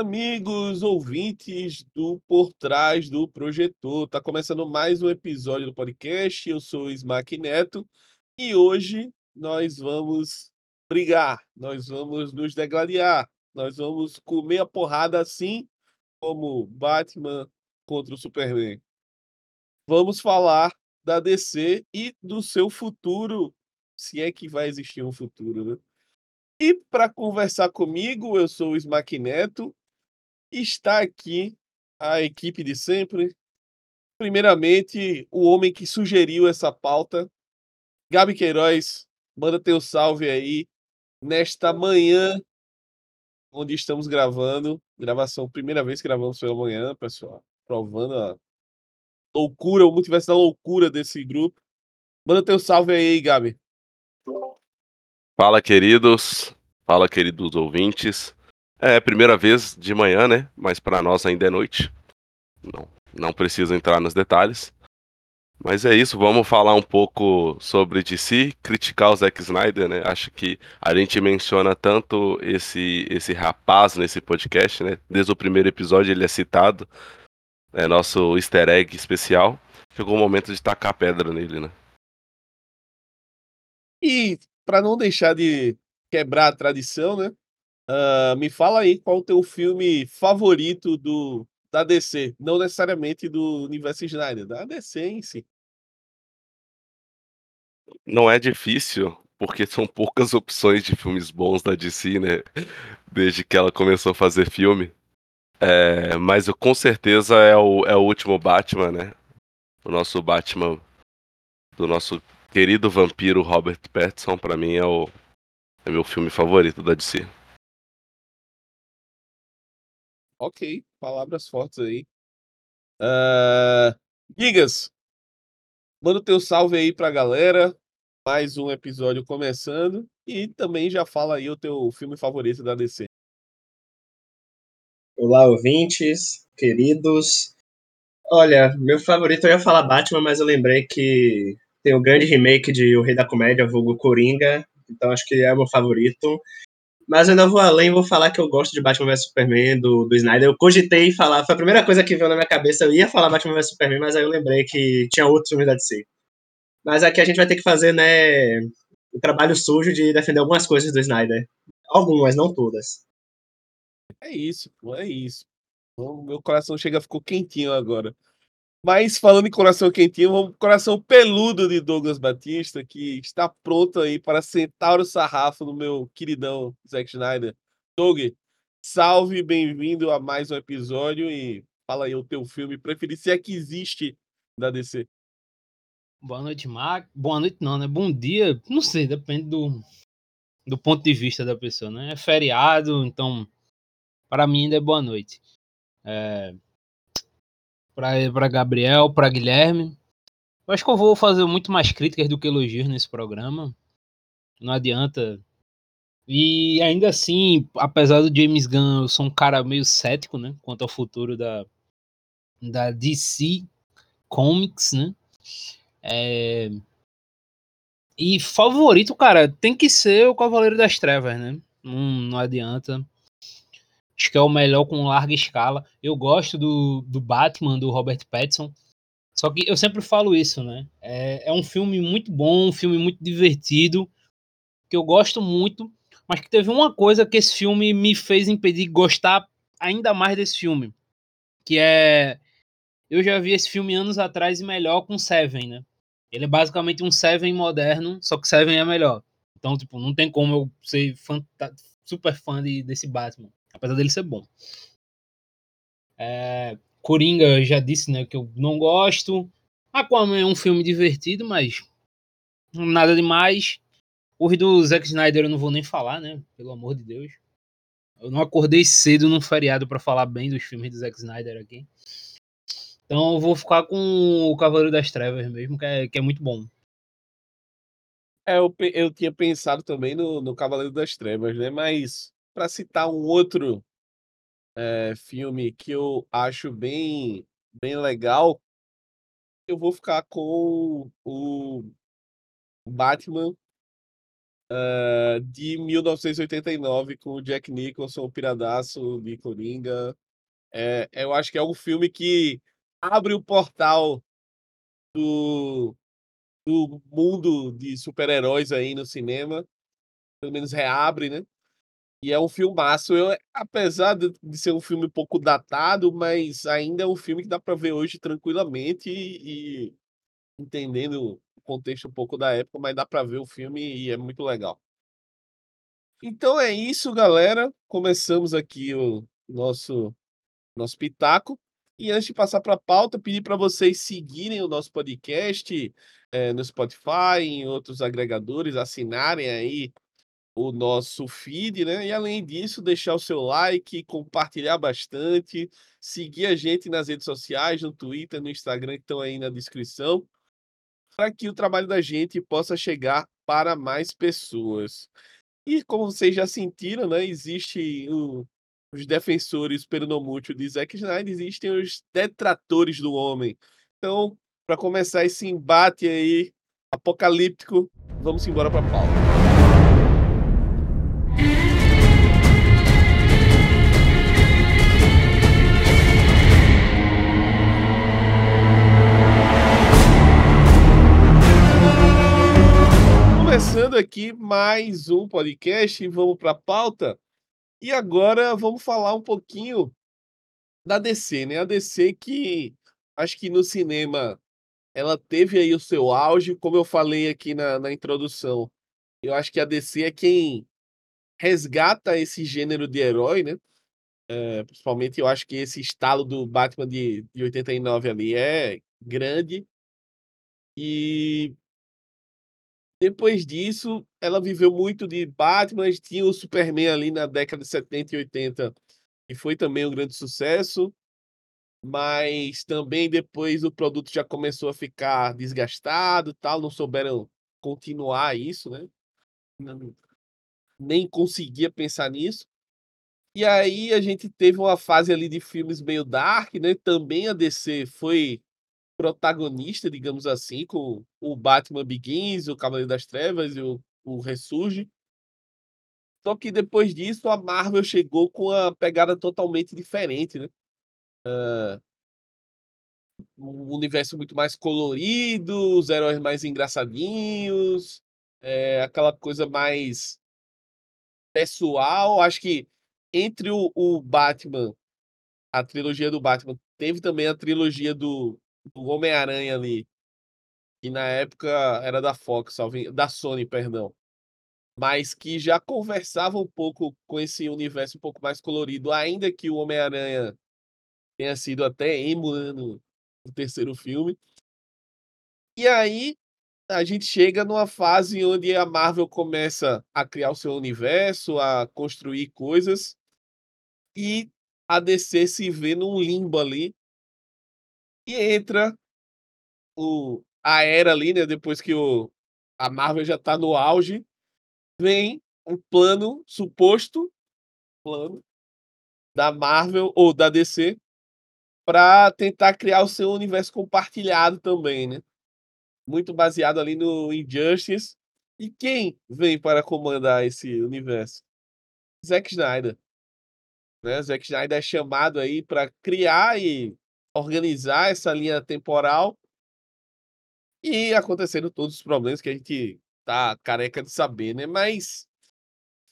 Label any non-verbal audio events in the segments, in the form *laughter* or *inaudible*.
Amigos ouvintes do Por Trás do Projetor. Tá começando mais um episódio do podcast. Eu sou o Smack Neto e hoje nós vamos brigar, nós vamos nos degladiar, nós vamos comer a porrada assim como Batman contra o Superman. Vamos falar da DC e do seu futuro, se é que vai existir um futuro, né? E para conversar comigo, eu sou o Smack Neto. Está aqui a equipe de sempre. Primeiramente, o homem que sugeriu essa pauta, Gabi Queiroz, manda teu salve aí nesta manhã onde estamos gravando. Gravação, primeira vez que gravamos pela manhã, pessoal. Provando a loucura, o multiverso da loucura desse grupo. Manda teu salve aí, Gabi. Fala, queridos. Fala, queridos ouvintes. É primeira vez de manhã, né? Mas para nós ainda é noite. Não, não preciso entrar nos detalhes. Mas é isso, vamos falar um pouco sobre DC, criticar o Zack Snyder, né? Acho que a gente menciona tanto esse esse rapaz nesse podcast, né? Desde o primeiro episódio ele é citado, é nosso easter egg especial. Chegou o momento de tacar pedra nele, né? E para não deixar de quebrar a tradição, né? Uh, me fala aí qual o teu filme favorito do da DC, não necessariamente do universo Snyder, da DC em si. Não é difícil, porque são poucas opções de filmes bons da DC, né? Desde que ela começou a fazer filme. É, mas eu, com certeza é o, é o último Batman, né? O nosso Batman do nosso querido vampiro Robert Pattinson, para mim é o é meu filme favorito da DC. Ok, palavras fortes aí. Uh, Gigas, manda o teu salve aí pra galera. Mais um episódio começando. E também já fala aí o teu filme favorito da DC. Olá, ouvintes, queridos. Olha, meu favorito eu ia falar Batman, mas eu lembrei que tem o grande remake de O Rei da Comédia, vulgo Coringa, então acho que é o meu favorito. Mas eu ainda vou além, vou falar que eu gosto de Batman vs Superman, do, do Snyder. Eu cogitei falar, foi a primeira coisa que veio na minha cabeça, eu ia falar Batman vs Superman, mas aí eu lembrei que tinha outros filmes da DC. Mas aqui a gente vai ter que fazer, né, o trabalho sujo de defender algumas coisas do Snyder. Algumas, não todas. É isso, é isso. O meu coração chega, ficou quentinho agora. Mas falando em coração quentinho, vamos coração peludo de Douglas Batista, que está pronto aí para sentar o sarrafo no meu queridão Zack Snyder. Doug, salve, bem-vindo a mais um episódio e fala aí o teu filme preferido, se é que existe da DC. Boa noite, Mark. Boa noite não, né? Bom dia, não sei, depende do, do ponto de vista da pessoa, né? É feriado, então para mim ainda é boa noite. É, para Gabriel, para Guilherme. Eu acho que eu vou fazer muito mais críticas do que elogios nesse programa. Não adianta. E ainda assim, apesar do James Gunn, eu sou um cara meio cético, né, quanto ao futuro da da DC Comics, né? É... E favorito, cara, tem que ser o Cavaleiro das Trevas, né? Não, não adianta. Acho que é o melhor com larga escala. Eu gosto do, do Batman, do Robert Pattinson. Só que eu sempre falo isso, né? É, é um filme muito bom, um filme muito divertido, que eu gosto muito, mas que teve uma coisa que esse filme me fez impedir de gostar ainda mais desse filme. Que é. Eu já vi esse filme anos atrás e melhor com Seven, né? Ele é basicamente um Seven moderno, só que Seven é melhor. Então, tipo, não tem como eu ser super fã de, desse Batman. Apesar dele ser bom. É, Coringa, eu já disse, né, que eu não gosto. Aquaman é um filme divertido, mas nada demais. O do Zack Snyder eu não vou nem falar, né? Pelo amor de Deus. Eu não acordei cedo num feriado para falar bem dos filmes do Zack Snyder aqui. Então eu vou ficar com o Cavaleiro das Trevas mesmo, que é, que é muito bom. É, eu, eu tinha pensado também no, no Cavaleiro das Trevas, né? Mas para citar um outro é, filme que eu acho bem, bem legal, eu vou ficar com o Batman uh, de 1989 com o Jack Nicholson, o Piradaço de Coringa. É, eu acho que é um filme que abre o portal do, do mundo de super-heróis aí no cinema. Pelo menos reabre, né? E é um filmaço. Eu, apesar de, ser um filme pouco datado, mas ainda é um filme que dá para ver hoje tranquilamente e, e entendendo o contexto um pouco da época, mas dá para ver o filme e é muito legal. Então é isso, galera. Começamos aqui o nosso nosso pitaco. E antes de passar para a pauta, pedir para vocês seguirem o nosso podcast é, no Spotify, em outros agregadores, assinarem aí o nosso feed, né? E além disso, deixar o seu like, compartilhar bastante, seguir a gente nas redes sociais, no Twitter, no Instagram, que estão aí na descrição, para que o trabalho da gente possa chegar para mais pessoas. E como vocês já sentiram, né? Existe o, os defensores peronomútil de Zack Snyder, existem os detratores do homem. Então, para começar esse embate aí apocalíptico, vamos embora para a pauta. Aqui mais um podcast, vamos para a pauta. E agora vamos falar um pouquinho da DC, né? A DC que acho que no cinema ela teve aí o seu auge, como eu falei aqui na, na introdução. Eu acho que a DC é quem resgata esse gênero de herói, né? É, principalmente eu acho que esse estalo do Batman de, de 89 ali é grande. E depois disso, ela viveu muito de Batman, tinha o Superman ali na década de 70 e 80, e foi também um grande sucesso. Mas também depois o produto já começou a ficar desgastado, tal, não souberam continuar isso, né? Nem conseguia pensar nisso. E aí a gente teve uma fase ali de filmes meio dark, né? Também a DC foi protagonista, digamos assim, com o Batman Begins, o Cavaleiro das Trevas e o, o Ressurge. Só que depois disso a Marvel chegou com uma pegada totalmente diferente, né? Uh, um universo muito mais colorido, os heróis mais engraçadinhos, é, aquela coisa mais pessoal. Acho que entre o, o Batman, a trilogia do Batman, teve também a trilogia do, do Homem-Aranha ali, que na época era da Fox, da Sony, perdão, mas que já conversava um pouco com esse universo um pouco mais colorido, ainda que o Homem-Aranha tenha sido até emo né, no, no terceiro filme. E aí a gente chega numa fase onde a Marvel começa a criar o seu universo, a construir coisas, e a DC se vê num limbo ali, e entra o, a era ali, né? Depois que o, a Marvel já tá no auge, vem um plano suposto plano da Marvel ou da DC para tentar criar o seu universo compartilhado também, né? Muito baseado ali no Injustice. E quem vem para comandar esse universo? Zack Snyder. Né? Zack Snyder é chamado aí para criar e organizar essa linha temporal e acontecendo todos os problemas que a gente tá careca de saber, né? Mas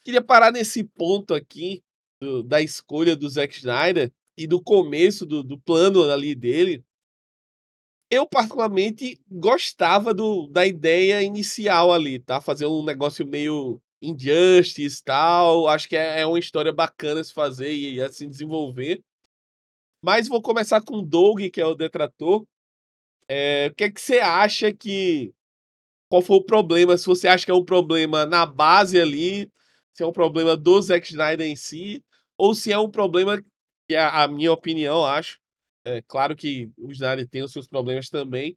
queria parar nesse ponto aqui do, da escolha do Zack Snyder e do começo do, do plano ali dele. Eu, particularmente, gostava do, da ideia inicial ali, tá? Fazer um negócio meio injustice tal. Acho que é, é uma história bacana se fazer e assim desenvolver. Mas vou começar com o Doug, que é o detrator. É, o que é que você acha que. Qual foi o problema? Se você acha que é um problema na base ali, se é um problema do Zack Snyder em si, ou se é um problema, que é a minha opinião, acho. É claro que o Snyder tem os seus problemas também,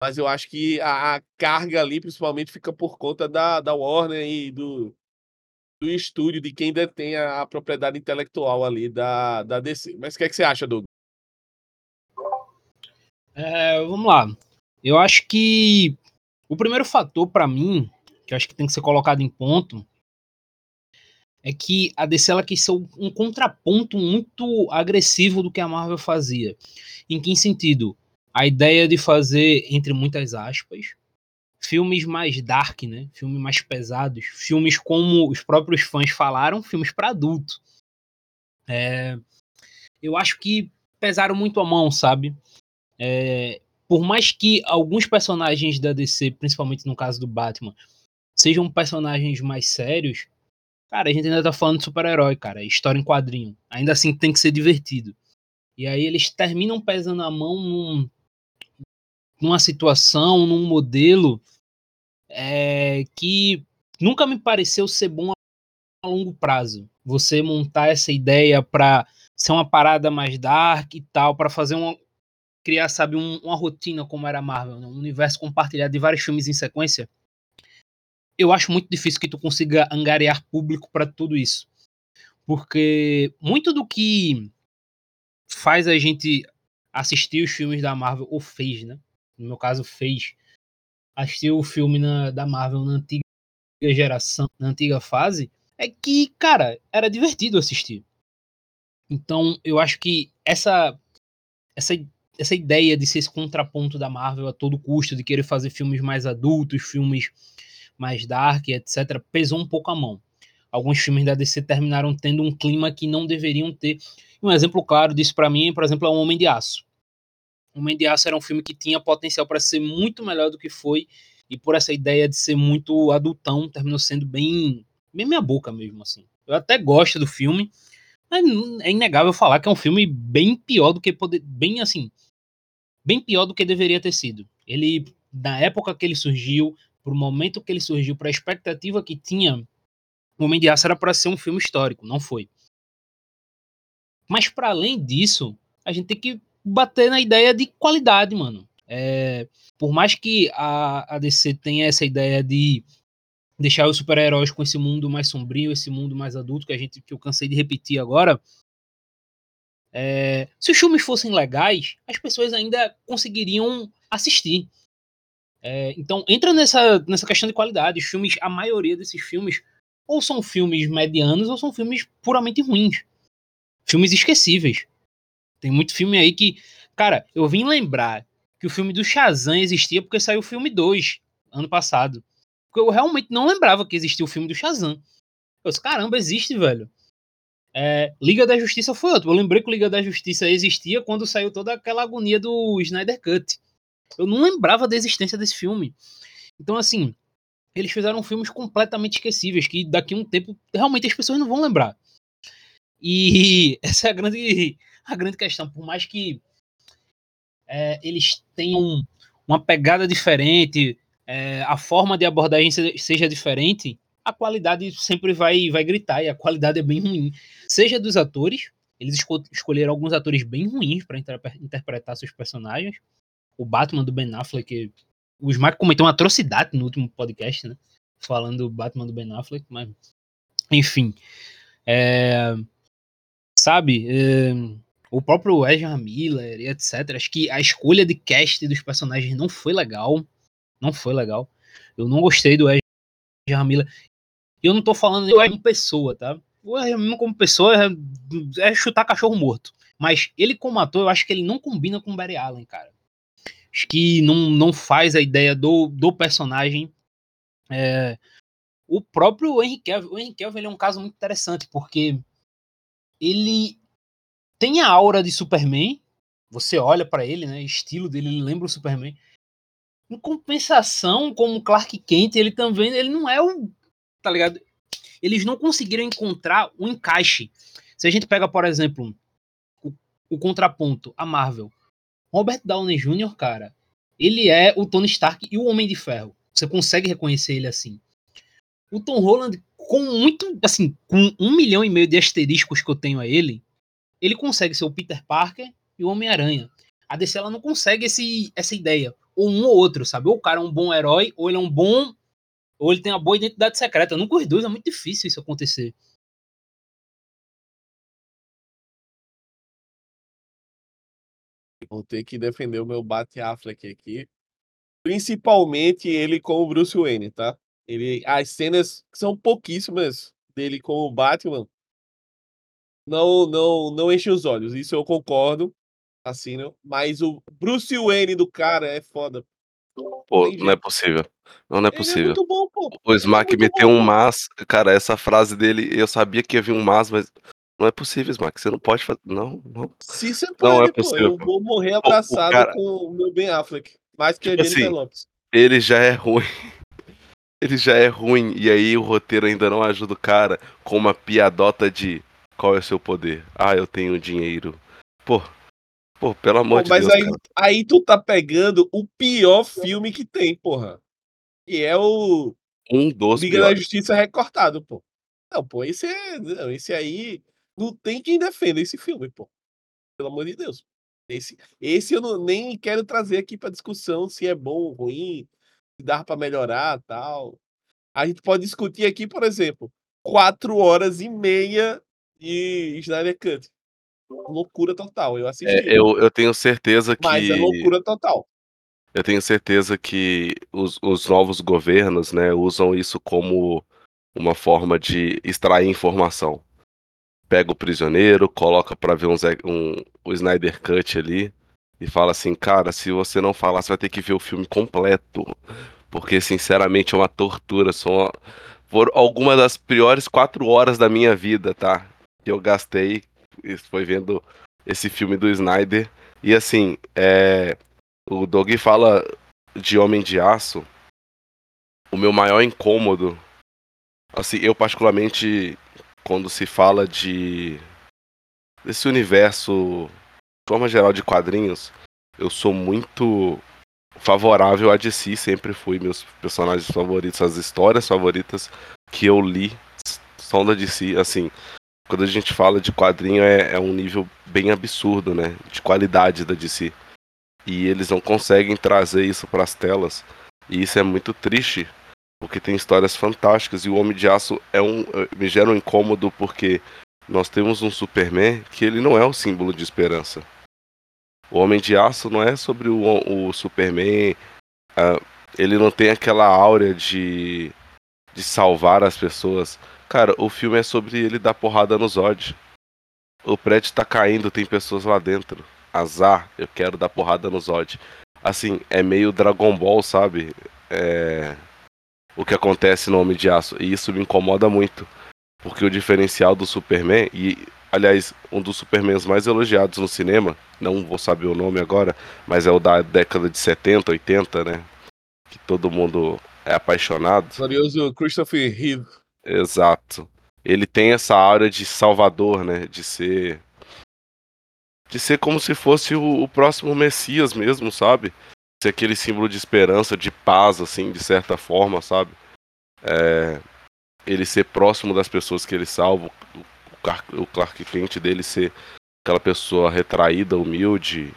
mas eu acho que a, a carga ali, principalmente, fica por conta da, da Warner e do, do estúdio, de quem detém a, a propriedade intelectual ali da, da DC. Mas o que, é que você acha, Doug? É, vamos lá. Eu acho que o primeiro fator para mim, que que eu acho que tem que ser colocado em ponto, é que a DC ela quis ser um contraponto muito agressivo do que a Marvel fazia. Em que sentido? A ideia de fazer, entre muitas aspas, filmes mais dark, né? Filmes mais pesados, filmes como os próprios fãs falaram, filmes para adulto. É, eu acho que pesaram muito a mão, sabe? É, por mais que alguns personagens da DC, principalmente no caso do Batman, sejam personagens mais sérios, cara, a gente ainda tá falando de super-herói, cara, história em quadrinho. Ainda assim tem que ser divertido. E aí eles terminam pesando a mão num, numa situação, num modelo é, que nunca me pareceu ser bom a longo prazo. Você montar essa ideia para ser uma parada mais dark e tal, para fazer uma criar, sabe, um, uma rotina como era a Marvel, né? um universo compartilhado de vários filmes em sequência. Eu acho muito difícil que tu consiga angariar público para tudo isso. Porque muito do que faz a gente assistir os filmes da Marvel, ou fez, né? No meu caso, fez. Assistir o filme na, da Marvel na antiga geração, na antiga fase, é que, cara, era divertido assistir. Então, eu acho que essa essa essa ideia de ser esse contraponto da Marvel a todo custo, de querer fazer filmes mais adultos, filmes mais dark, etc., pesou um pouco a mão. Alguns filmes da DC terminaram tendo um clima que não deveriam ter. Um exemplo claro disso para mim, por exemplo, é O Homem de Aço. O Homem de Aço era um filme que tinha potencial para ser muito melhor do que foi, e por essa ideia de ser muito adultão, terminou sendo bem, bem minha boca mesmo, assim. Eu até gosto do filme, mas é inegável falar que é um filme bem pior do que poder, bem assim, bem pior do que deveria ter sido. Ele, na época que ele surgiu, pro momento que ele surgiu, para a expectativa que tinha, O Homem de Aço era para ser um filme histórico, não foi. Mas para além disso, a gente tem que bater na ideia de qualidade, mano. É, por mais que a, a DC tenha essa ideia de deixar os super-heróis com esse mundo mais sombrio, esse mundo mais adulto que a gente que eu cansei de repetir agora, é, se os filmes fossem legais, as pessoas ainda conseguiriam assistir. É, então entra nessa, nessa questão de qualidade. Os filmes, a maioria desses filmes, ou são filmes medianos ou são filmes puramente ruins. Filmes esquecíveis. Tem muito filme aí que. Cara, eu vim lembrar que o filme do Shazam existia porque saiu o filme 2 ano passado. Porque eu realmente não lembrava que existia o filme do Shazam. Eu disse, caramba, existe, velho. É, Liga da Justiça foi outro. Eu lembrei que Liga da Justiça existia quando saiu toda aquela agonia do Snyder Cut. Eu não lembrava da existência desse filme. Então, assim, eles fizeram filmes completamente esquecíveis, que daqui a um tempo realmente as pessoas não vão lembrar. E *laughs* essa é a grande, a grande questão. Por mais que é, eles tenham uma pegada diferente, é, a forma de abordagem seja diferente, a qualidade sempre vai, vai gritar e a qualidade é bem ruim. Seja dos atores, eles esco escolheram alguns atores bem ruins para inter interpretar seus personagens. O Batman do Ben Affleck, o Smack comentou uma atrocidade no último podcast, né? Falando do Batman do Ben Affleck, mas enfim. É, sabe? É, o próprio Ezra Miller e etc. Acho que a escolha de cast dos personagens não foi legal. Não foi legal. Eu não gostei do Ezra Miller. E eu não tô falando é como pessoa, tá? O Hermino como pessoa é, é, chutar cachorro morto. Mas ele como ator, eu acho que ele não combina com o Barry Allen, cara. Acho que não, não faz a ideia do, do personagem. É, o próprio Henry Cavill, o Henry Cavill é um caso muito interessante, porque ele tem a aura de Superman. Você olha para ele, né? Estilo dele, ele lembra o Superman. Em compensação, como Clark Kent, ele também ele não é o tá ligado? Eles não conseguiram encontrar um encaixe. Se a gente pega, por exemplo, o, o contraponto, a Marvel. Robert Downey Jr., cara, ele é o Tony Stark e o Homem de Ferro. Você consegue reconhecer ele assim. O Tom Holland, com muito, assim, com um milhão e meio de asteriscos que eu tenho a ele, ele consegue ser o Peter Parker e o Homem-Aranha. A DC ela não consegue esse, essa ideia. Ou um ou outro, sabe? Ou o cara é um bom herói, ou ele é um bom ou ele tem uma boa identidade secreta. Nunca os dois é muito difícil isso acontecer. Vou ter que defender o meu Bat Affleck aqui. Principalmente ele com o Bruce Wayne, tá? Ele, as cenas são pouquíssimas dele com o Batman não não não enchem os olhos. Isso eu concordo, assino. Mas o Bruce Wayne do cara é foda. Pô, não é possível. Não, não é Ele é possível. muito bom, pô. O Ele é Smack muito meteu bom, um mas. Cara, essa frase dele, eu sabia que ia vir um mas, mas não é possível, Smack. Você não pode fazer. Não, não. Se você Não é pode, pô. possível, Eu pô. vou morrer Pô, o abraçado cara- com o meu Ben Affleck. Mais que Tipo Jennifer assim, Lopes. Ele já é ruim. *laughs* Ele já é ruim. E aí o roteiro ainda não ajuda o cara com uma piadota de qual é o seu poder? Ah, eu tenho dinheiro. Pô, pô, pelo amor Pô, de mas Deus, aí, cara. aí tu tá pegando o pior filme que tem, porra. Que é o Um dos Liga da piores. Justiça recortado, pô. Não, pô, esse é. Não, esse aí. Não tem quem defenda esse filme, pô. Pelo amor de Deus. Esse, esse eu não, nem quero trazer aqui pra discussão se é bom ou ruim, se dá pra melhorar tal. A gente pode discutir aqui, por exemplo, quatro horas e meia de Snyder Cut. Loucura total. Eu assisti. É, eu, eu tenho certeza Mas é que. loucura total. Eu tenho certeza que os, os novos governos, né, usam isso como uma forma de extrair informação. Pega o prisioneiro, coloca pra ver um, um, o Snyder Cut ali e fala assim, cara, se você não falar, você vai ter que ver o filme completo. Porque, sinceramente, é uma tortura. São por algumas das piores quatro horas da minha vida, tá? Que eu gastei foi vendo esse filme do Snyder. E assim, é, o Doug fala de Homem de Aço. O meu maior incômodo, assim, eu particularmente, quando se fala de desse universo, de forma geral, de quadrinhos, eu sou muito favorável a DC, sempre fui meus personagens favoritos, as histórias favoritas que eu li são da DC, assim, quando a gente fala de quadrinho é, é um nível bem absurdo, né, de qualidade da DC. E eles não conseguem trazer isso para as telas. E isso é muito triste, porque tem histórias fantásticas e o Homem de Aço é um me gera um incômodo porque nós temos um Superman que ele não é o símbolo de esperança. O Homem de Aço não é sobre o, o Superman, ah, ele não tem aquela áurea de, de salvar as pessoas. Cara, o filme é sobre ele dar porrada no Zod. O prédio tá caindo, tem pessoas lá dentro. Azar, eu quero dar porrada no Zod. Assim, é meio Dragon Ball, sabe? É... O que acontece no Homem de Aço. E isso me incomoda muito. Porque o diferencial do Superman, e aliás, um dos Supermans mais elogiados no cinema, não vou saber o nome agora, mas é o da década de 70, 80, né? Que todo mundo é apaixonado. Glorioso Christopher Reeve. Exato. Ele tem essa aura de salvador, né? De ser. De ser como se fosse o, o próximo Messias mesmo, sabe? Ser aquele símbolo de esperança, de paz, assim, de certa forma, sabe? É, ele ser próximo das pessoas que ele salva, o o Clark Kent dele ser aquela pessoa retraída, humilde.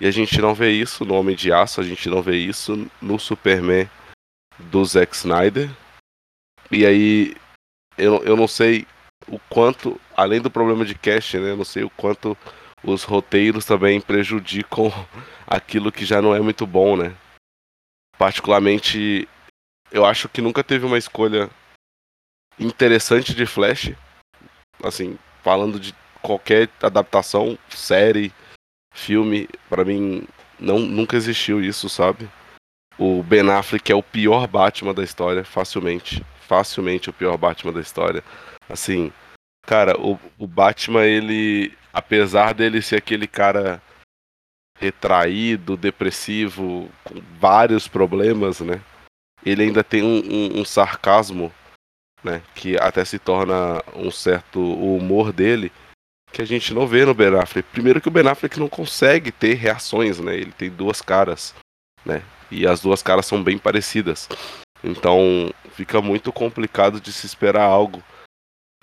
E a gente não vê isso no Homem de Aço, a gente não vê isso no Superman do Zack Snyder. E aí, eu, eu não sei o quanto, além do problema de cast, né? Eu não sei o quanto os roteiros também prejudicam *laughs* aquilo que já não é muito bom, né? Particularmente, eu acho que nunca teve uma escolha interessante de Flash. Assim, falando de qualquer adaptação, série, filme, para mim não nunca existiu isso, sabe? O Ben Affleck é o pior Batman da história, facilmente, facilmente o pior Batman da história. Assim, cara, o, o Batman ele, apesar dele ser aquele cara retraído, depressivo, com vários problemas, né? Ele ainda tem um, um, um sarcasmo né, que até se torna um certo humor dele que a gente não vê no Ben Affleck. Primeiro que o Ben Affleck não consegue ter reações, né? Ele tem duas caras, né? E as duas caras são bem parecidas. Então fica muito complicado de se esperar algo.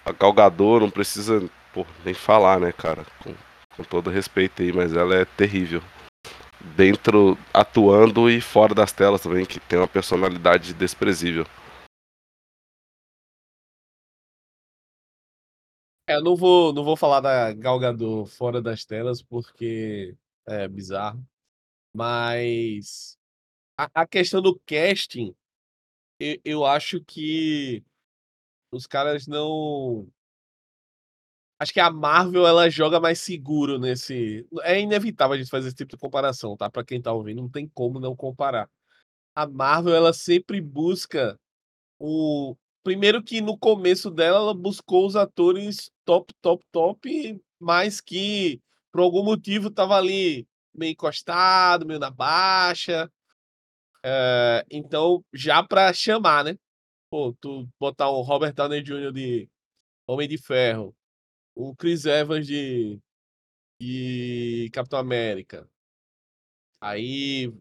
A Galgador não precisa pô, nem falar, né, cara? Com, com todo respeito aí, mas ela é terrível. Dentro, atuando e fora das telas também, que tem uma personalidade desprezível. É, eu não vou, não vou falar da Gal Gadot fora das telas, porque é bizarro. Mas a, a questão do casting eu, eu acho que os caras não. Acho que a Marvel ela joga mais seguro nesse. É inevitável a gente fazer esse tipo de comparação, tá? Para quem tá ouvindo, não tem como não comparar. A Marvel ela sempre busca o primeiro que no começo dela ela buscou os atores top, top, top, mas que por algum motivo tava ali meio encostado, meio na baixa. É, então, já para chamar, né? Pô, tu botar um Robert Downey Jr. de Homem de Ferro, o Chris Evans de, de Capitão América. Aí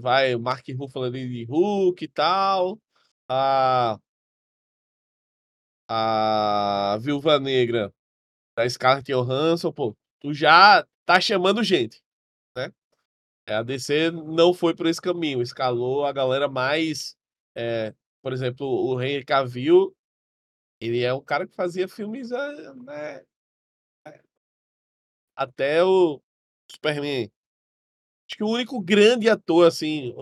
vai o Mark Ruffalo ali de Hulk e tal. A, a Viúva Negra da Scarlett Johansson, pô, tu já tá chamando gente, a DC não foi por esse caminho, escalou a galera mais, é, por exemplo, o Henry Cavill, ele é um cara que fazia filmes, eh, né, é, até o Superman. Acho que o único grande ator, assim,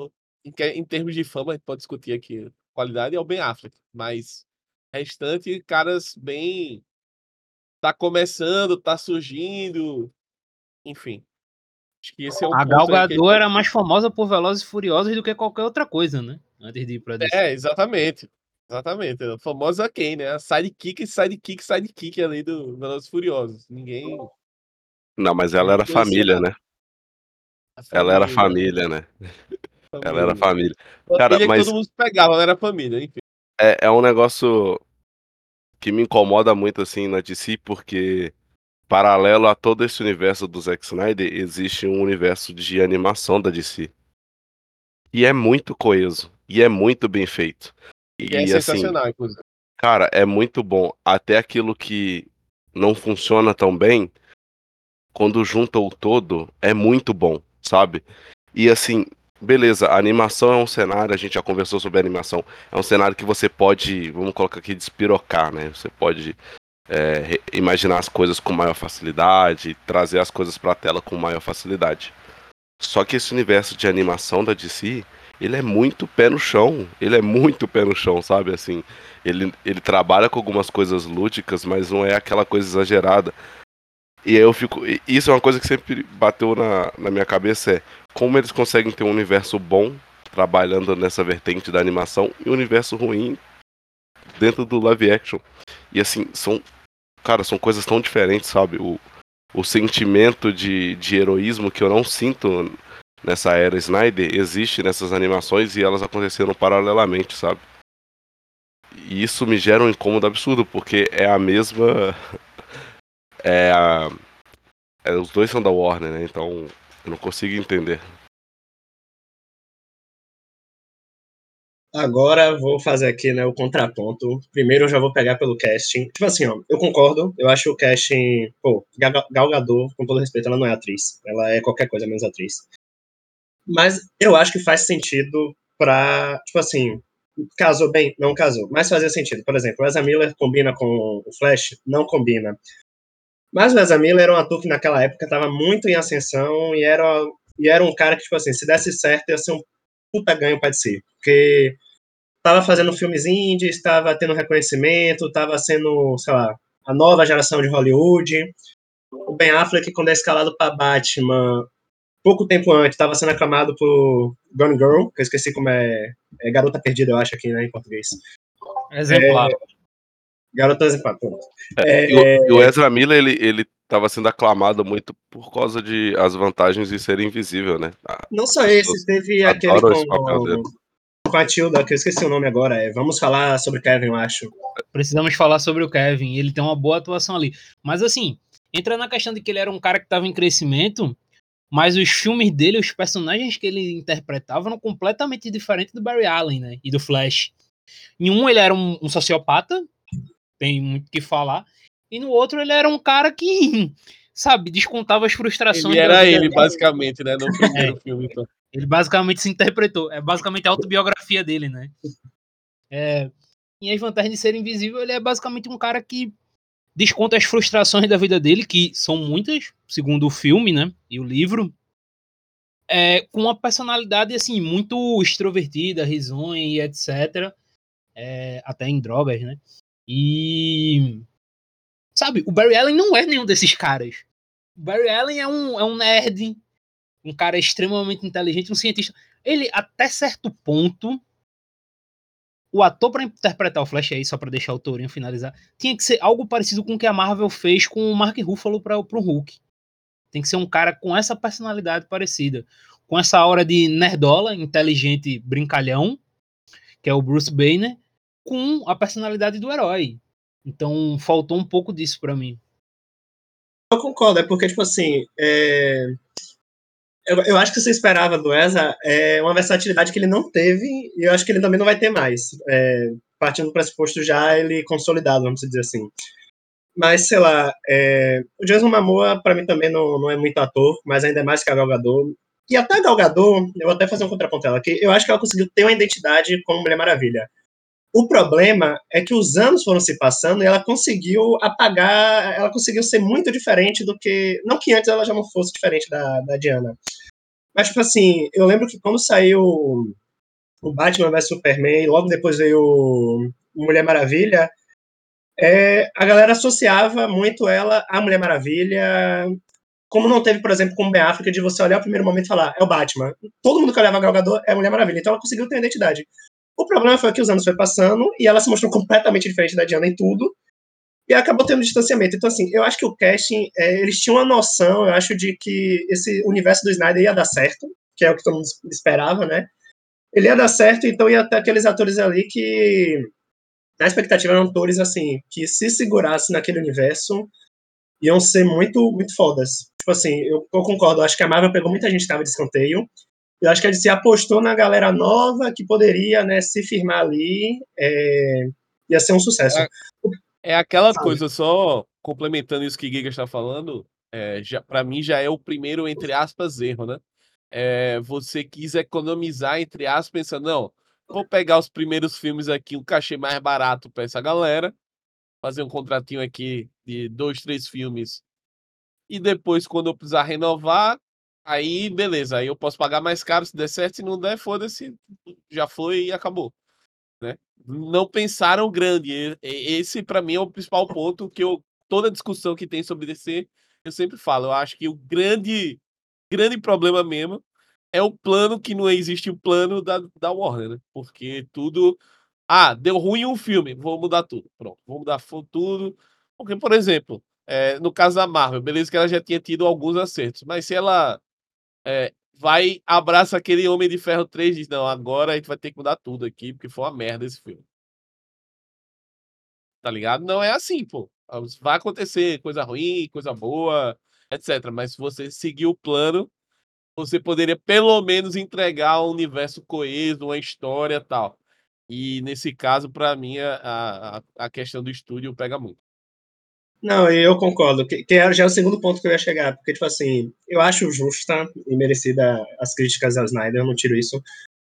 em, em termos de fama, a gente pode discutir aqui, qualidade é o Ben Affleck, mas restante, caras bem tá começando, tá surgindo, enfim. Acho que esse é um a ponto Gal aí que a Gadot era mais famosa por Velozes e Furiosos do que qualquer outra coisa, né? Antes de ir pra DC. É, exatamente. Exatamente. A famosa quem, né? A sidekick, sidekick, sidekick ali do Velozes e Furiosos. Ninguém. Não, mas ela era conhecia família, né? A Ela era família, né? Ela era família. Cara, Família que mas todo mundo pegava, não era família, enfim. é, é um negócio que me incomoda muito, assim, na DC, porque paralelo a todo esse universo do Zack Snyder, existe um universo de animação da DC. E é muito coeso. E é muito bem feito. E é E, assim, sensacional, inclusive. cara, é muito bom. Até aquilo que não funciona tão bem, quando junta o todo, é muito bom, sabe? E assim, beleza, a animação é um cenário, a gente já conversou sobre a animação, é um cenário que você pode, vamos colocar aqui, despirocar, né? Você pode é, imaginar as coisas com maior facilidade, trazer as coisas pra tela com maior facilidade. Só que esse universo de animação da DC, ele é muito pé no chão. Ele é muito pé no chão, sabe? Assim, ele, ele trabalha com algumas coisas lúdicas, mas não é aquela coisa exagerada. E eu fico. Isso é uma coisa que sempre bateu na, na minha cabeça: é como eles conseguem ter um universo bom trabalhando nessa vertente da animação e um universo ruim dentro do live action. E assim, são. Cara, são coisas tão diferentes, sabe? O, o sentimento de, de heroísmo que eu não sinto nessa era Snyder existe nessas animações e elas aconteceram paralelamente, sabe? E isso me gera um incômodo absurdo, porque é a mesma. *laughs* É a. é, os dois são da Warner, né? Então eu não consigo entender. Agora vou fazer aqui né, o contraponto. Primeiro eu já vou pegar pelo casting. Tipo assim, ó, eu concordo. Eu acho o casting. Pô, Gal Gadot, com todo respeito, ela não é atriz. Ela é qualquer coisa menos atriz. Mas eu acho que faz sentido pra. Tipo assim, casou bem? Não casou. Mas fazia sentido. Por exemplo, o Ezra Miller combina com o Flash? Não combina. Mas o Ezra Miller era um ator que naquela época estava muito em ascensão e era, e era um cara que, tipo assim, se desse certo, ia ser um puta ganho pra si. Porque tava fazendo filmes indies, estava tendo reconhecimento, estava sendo, sei lá, a nova geração de Hollywood. O Ben Affleck, quando é escalado para Batman, pouco tempo antes, estava sendo aclamado por Gone Girl, que eu esqueci como é, é Garota Perdida, eu acho aqui, né, em português. Exemplar. Garota Exemplar, pronto. E o, e o Ezra Miller, ele, ele tava sendo aclamado muito por causa de as vantagens de ser invisível, né? Ah, Não só esse, teve aquele com. Com a Tilda, que eu esqueci o nome agora. É, vamos falar sobre Kevin, eu acho. Precisamos falar sobre o Kevin. Ele tem uma boa atuação ali. Mas assim, entra na questão de que ele era um cara que estava em crescimento, mas os filmes dele, os personagens que ele interpretava eram completamente diferentes do Barry Allen, né? E do Flash. Em um ele era um, um sociopata, tem muito o que falar. E no outro ele era um cara que, *laughs* sabe, descontava as frustrações. Ele era ele, dele. basicamente, né? No primeiro *laughs* filme, então. Ele basicamente se interpretou. É basicamente a autobiografia dele, né? É, em As Vantagens de Ser Invisível, ele é basicamente um cara que desconta as frustrações da vida dele, que são muitas, segundo o filme, né? E o livro. é, com uma personalidade assim muito extrovertida, risonha e etc. É, até em drogas, né? E sabe, o Barry Allen não é nenhum desses caras. O Barry Allen é um, é um nerd, um cara extremamente inteligente, um cientista. Ele, até certo ponto, o ator para interpretar o Flash aí, só para deixar o Tourinho finalizar, tinha que ser algo parecido com o que a Marvel fez com o Mark Ruffalo para o Hulk. Tem que ser um cara com essa personalidade parecida, com essa aura de nerdola, inteligente, brincalhão, que é o Bruce Banner, com a personalidade do herói. Então faltou um pouco disso para mim. Eu concordo, é porque, tipo assim, é... eu, eu, acho que você esperava do Eza é uma versatilidade que ele não teve, e eu acho que ele também não vai ter mais. É, partindo do pressuposto já ele consolidado, vamos dizer assim. Mas, sei lá, é, o Jason Momoa, para mim, também não, não é muito ator, mas ainda é mais que a Gal Gadot. E até a Gal Gadot, eu vou até fazer um contraponto ela aqui, eu acho que ela conseguiu ter uma identidade como Mulher Maravilha. O problema é que os anos foram se passando e ela conseguiu apagar, ela conseguiu ser muito diferente do que. Não que antes ela já não fosse diferente da, da Diana. Mas, tipo assim, eu lembro que quando saiu o Batman vs Superman, logo depois veio Mulher Maravilha, é, a galera associava muito ela à Mulher Maravilha, como não teve, por exemplo, com o Ben Affleck, de você olhar o primeiro momento e falar, é o Batman. Todo mundo que olhava Gal Gadot é a Mulher Maravilha, então ela conseguiu ter identidade. O problema foi que os anos foram passando e ela se mostrou completamente diferente da Diana em tudo, e acabou tendo distanciamento. Então, assim, eu acho que o casting, é, eles tinham uma noção, eu acho, de que esse universo do Snyder ia dar certo, que é o que todo mundo esperava, né? Ele ia dar certo, então ia ter aqueles atores ali que na expectativa eram atores assim, que se segurasse naquele universo, iam ser muito, muito fodas. Tipo assim, eu, eu concordo, acho que a Marvel pegou muita gente que tava de escanteio, eu acho que a se apostou na galera nova que poderia, né, se firmar ali, é, ia ser um sucesso. É, aquela Sabe? coisa, só complementando isso que o Giga está falando, é, já, para mim já é o primeiro, entre aspas, erro, né? É, você quis economizar, entre aspas, pensando, não, Vou pegar os primeiros filmes aqui, um cachê mais barato para essa galera. Fazer um contratinho aqui de dois, três filmes. E depois, quando eu precisar renovar, aí beleza. Aí eu posso pagar mais caro se der certo. Se não der, foda-se. Já foi e acabou. Né? Não pensaram grande. Esse, para mim, é o principal ponto que eu. Toda discussão que tem sobre DC, eu sempre falo. Eu acho que o grande, grande problema mesmo é o plano que não existe o plano da, da Warner, né? Porque tudo. Ah, deu ruim um filme, vou mudar tudo. Pronto, vou mudar tudo. Porque, por exemplo, é, no caso da Marvel, beleza que ela já tinha tido alguns acertos, mas se ela é, vai, abraça aquele Homem de Ferro 3 e diz: Não, agora a gente vai ter que mudar tudo aqui, porque foi uma merda esse filme. Tá ligado? Não é assim, pô. Vai acontecer coisa ruim, coisa boa, etc. Mas se você seguir o plano, você poderia pelo menos entregar um universo coeso, uma história tal. E nesse caso, para mim, a, a, a, questão do estúdio pega muito. Não, eu concordo. Que, que é, já é o segundo ponto que eu ia chegar. Porque, tipo assim, eu acho justa e merecida as críticas ao Snyder, eu não tiro isso.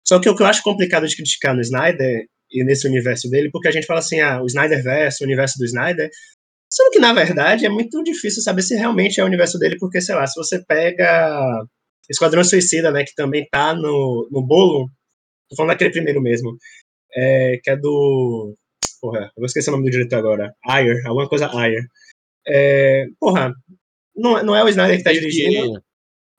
Só que o que eu acho complicado de criticar no Snyder e nesse universo dele, porque a gente fala assim, ah, o Snyder verso, o universo do Snyder, sendo que, na verdade, é muito difícil saber se realmente é o universo dele, porque, sei lá, se você pega Esquadrão Suicida, né, que também tá no, no bolo, tô falando daquele primeiro mesmo, é, que é do, porra, eu vou esquecer o nome do diretor agora, Ayer, alguma coisa Ayer. É, porra, não, não é o Snyder que tá dirigindo,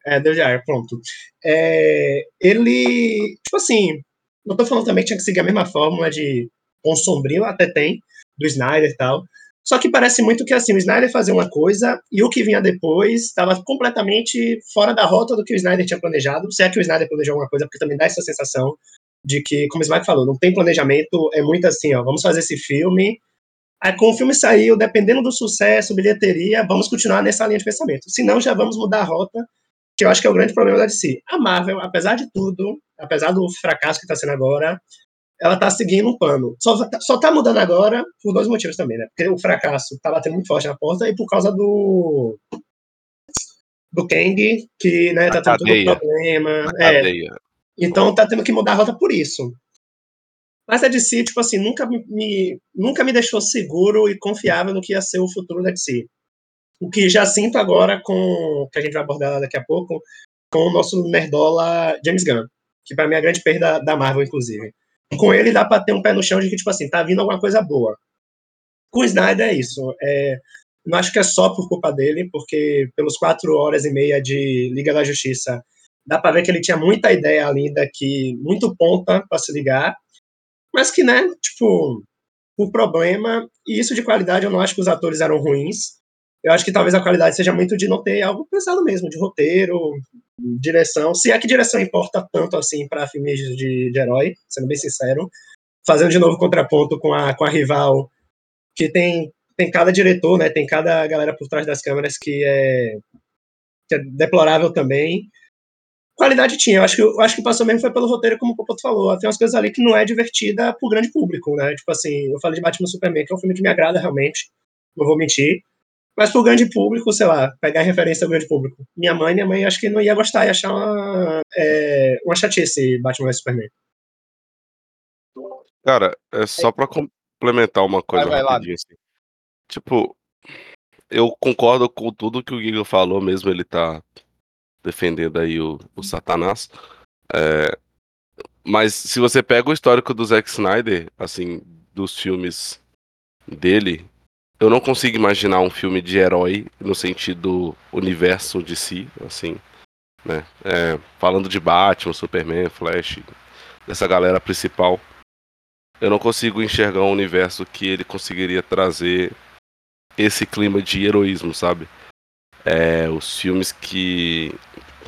é, David Ayer, pronto. É, ele, tipo assim, não tô falando também que tinha que seguir a mesma fórmula de tom sombrio, até tem, do Snyder e tal, só que parece muito que assim, o Snyder fazia uma coisa e o que vinha depois estava completamente fora da rota do que o Snyder tinha planejado. Se é que o Snyder planejou alguma coisa, porque também dá essa sensação de que, como o Smack falou, não tem planejamento, é muito assim, ó, vamos fazer esse filme. Aí, com o filme saiu, dependendo do sucesso, bilheteria, vamos continuar nessa linha de pensamento. Se não, já vamos mudar a rota, que eu acho que é o grande problema da DC. A Marvel, apesar de tudo, apesar do fracasso que está sendo agora, ela está seguindo um plano. Só, só tá mudando agora por dois motivos também, né? Porque o fracasso está batendo muito forte na porta e por causa do do Kang, que né, tá tendo todo problema. É, então tá tendo que mudar a rota por isso. Mas a DC, tipo assim, nunca me, nunca me deixou seguro e confiável no que ia ser o futuro da DC. O que já sinto agora com, que a gente vai abordar daqui a pouco, com o nosso nerdola James Gunn, que para mim é a grande perda da Marvel, inclusive. Com ele dá para ter um pé no chão de que, tipo assim, tá vindo alguma coisa boa. Com o Snyder é isso. É, não acho que é só por culpa dele, porque pelos quatro horas e meia de Liga da Justiça, dá para ver que ele tinha muita ideia ali daqui, muito ponta para se ligar, mas que, né, tipo, por problema, e isso de qualidade eu não acho que os atores eram ruins, eu acho que talvez a qualidade seja muito de não ter algo pensado mesmo, de roteiro, direção. Se é que direção importa tanto assim para filmes de, de herói, sendo bem sincero. Fazendo de novo contraponto com a, com a rival, que tem, tem cada diretor, né? Tem cada galera por trás das câmeras que é, que é deplorável também. Qualidade tinha, eu acho que, eu acho que passou mesmo foi pelo roteiro, como o Popoto falou. Tem umas coisas ali que não é divertida pro grande público, né? Tipo assim, eu falei de Batman Superman, que é um filme que me agrada realmente, não vou mentir. Mas pro grande público, sei lá, pegar referência ao grande público. Minha mãe, minha mãe acho que não ia gostar e achar uma, é, uma chatice Batman vs Superman. Cara, é só pra complementar uma coisa Vai, vai rapidinho, assim. Tipo, eu concordo com tudo que o Giga falou, mesmo ele tá defendendo aí o, o Satanás. É, mas se você pega o histórico do Zack Snyder, assim, dos filmes dele, eu não consigo imaginar um filme de herói no sentido universo de si, assim, né? É, falando de Batman, Superman, Flash, dessa galera principal, eu não consigo enxergar um universo que ele conseguiria trazer esse clima de heroísmo, sabe? É, os filmes que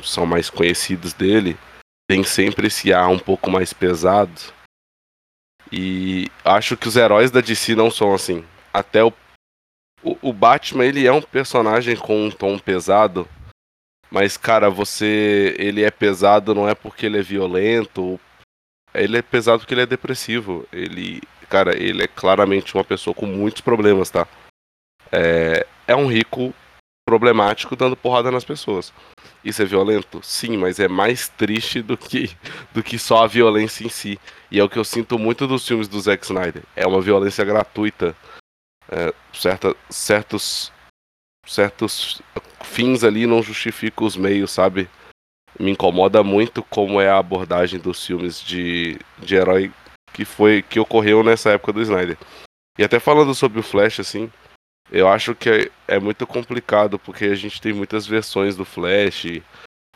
são mais conhecidos dele tem sempre esse ar um pouco mais pesado. E acho que os heróis da DC não são assim. Até o o, o Batman, ele é um personagem com um tom pesado, mas, cara, você. Ele é pesado não é porque ele é violento. Ele é pesado porque ele é depressivo. Ele. Cara, ele é claramente uma pessoa com muitos problemas, tá? É, é um rico problemático dando porrada nas pessoas. Isso é violento? Sim, mas é mais triste do que, do que só a violência em si. E é o que eu sinto muito dos filmes do Zack Snyder. É uma violência gratuita é, certa, certos, certos fins ali não justificam os meios, sabe? Me incomoda muito como é a abordagem dos filmes de, de herói que foi que ocorreu nessa época do Snyder. E até falando sobre o Flash, assim, eu acho que é, é muito complicado porque a gente tem muitas versões do Flash,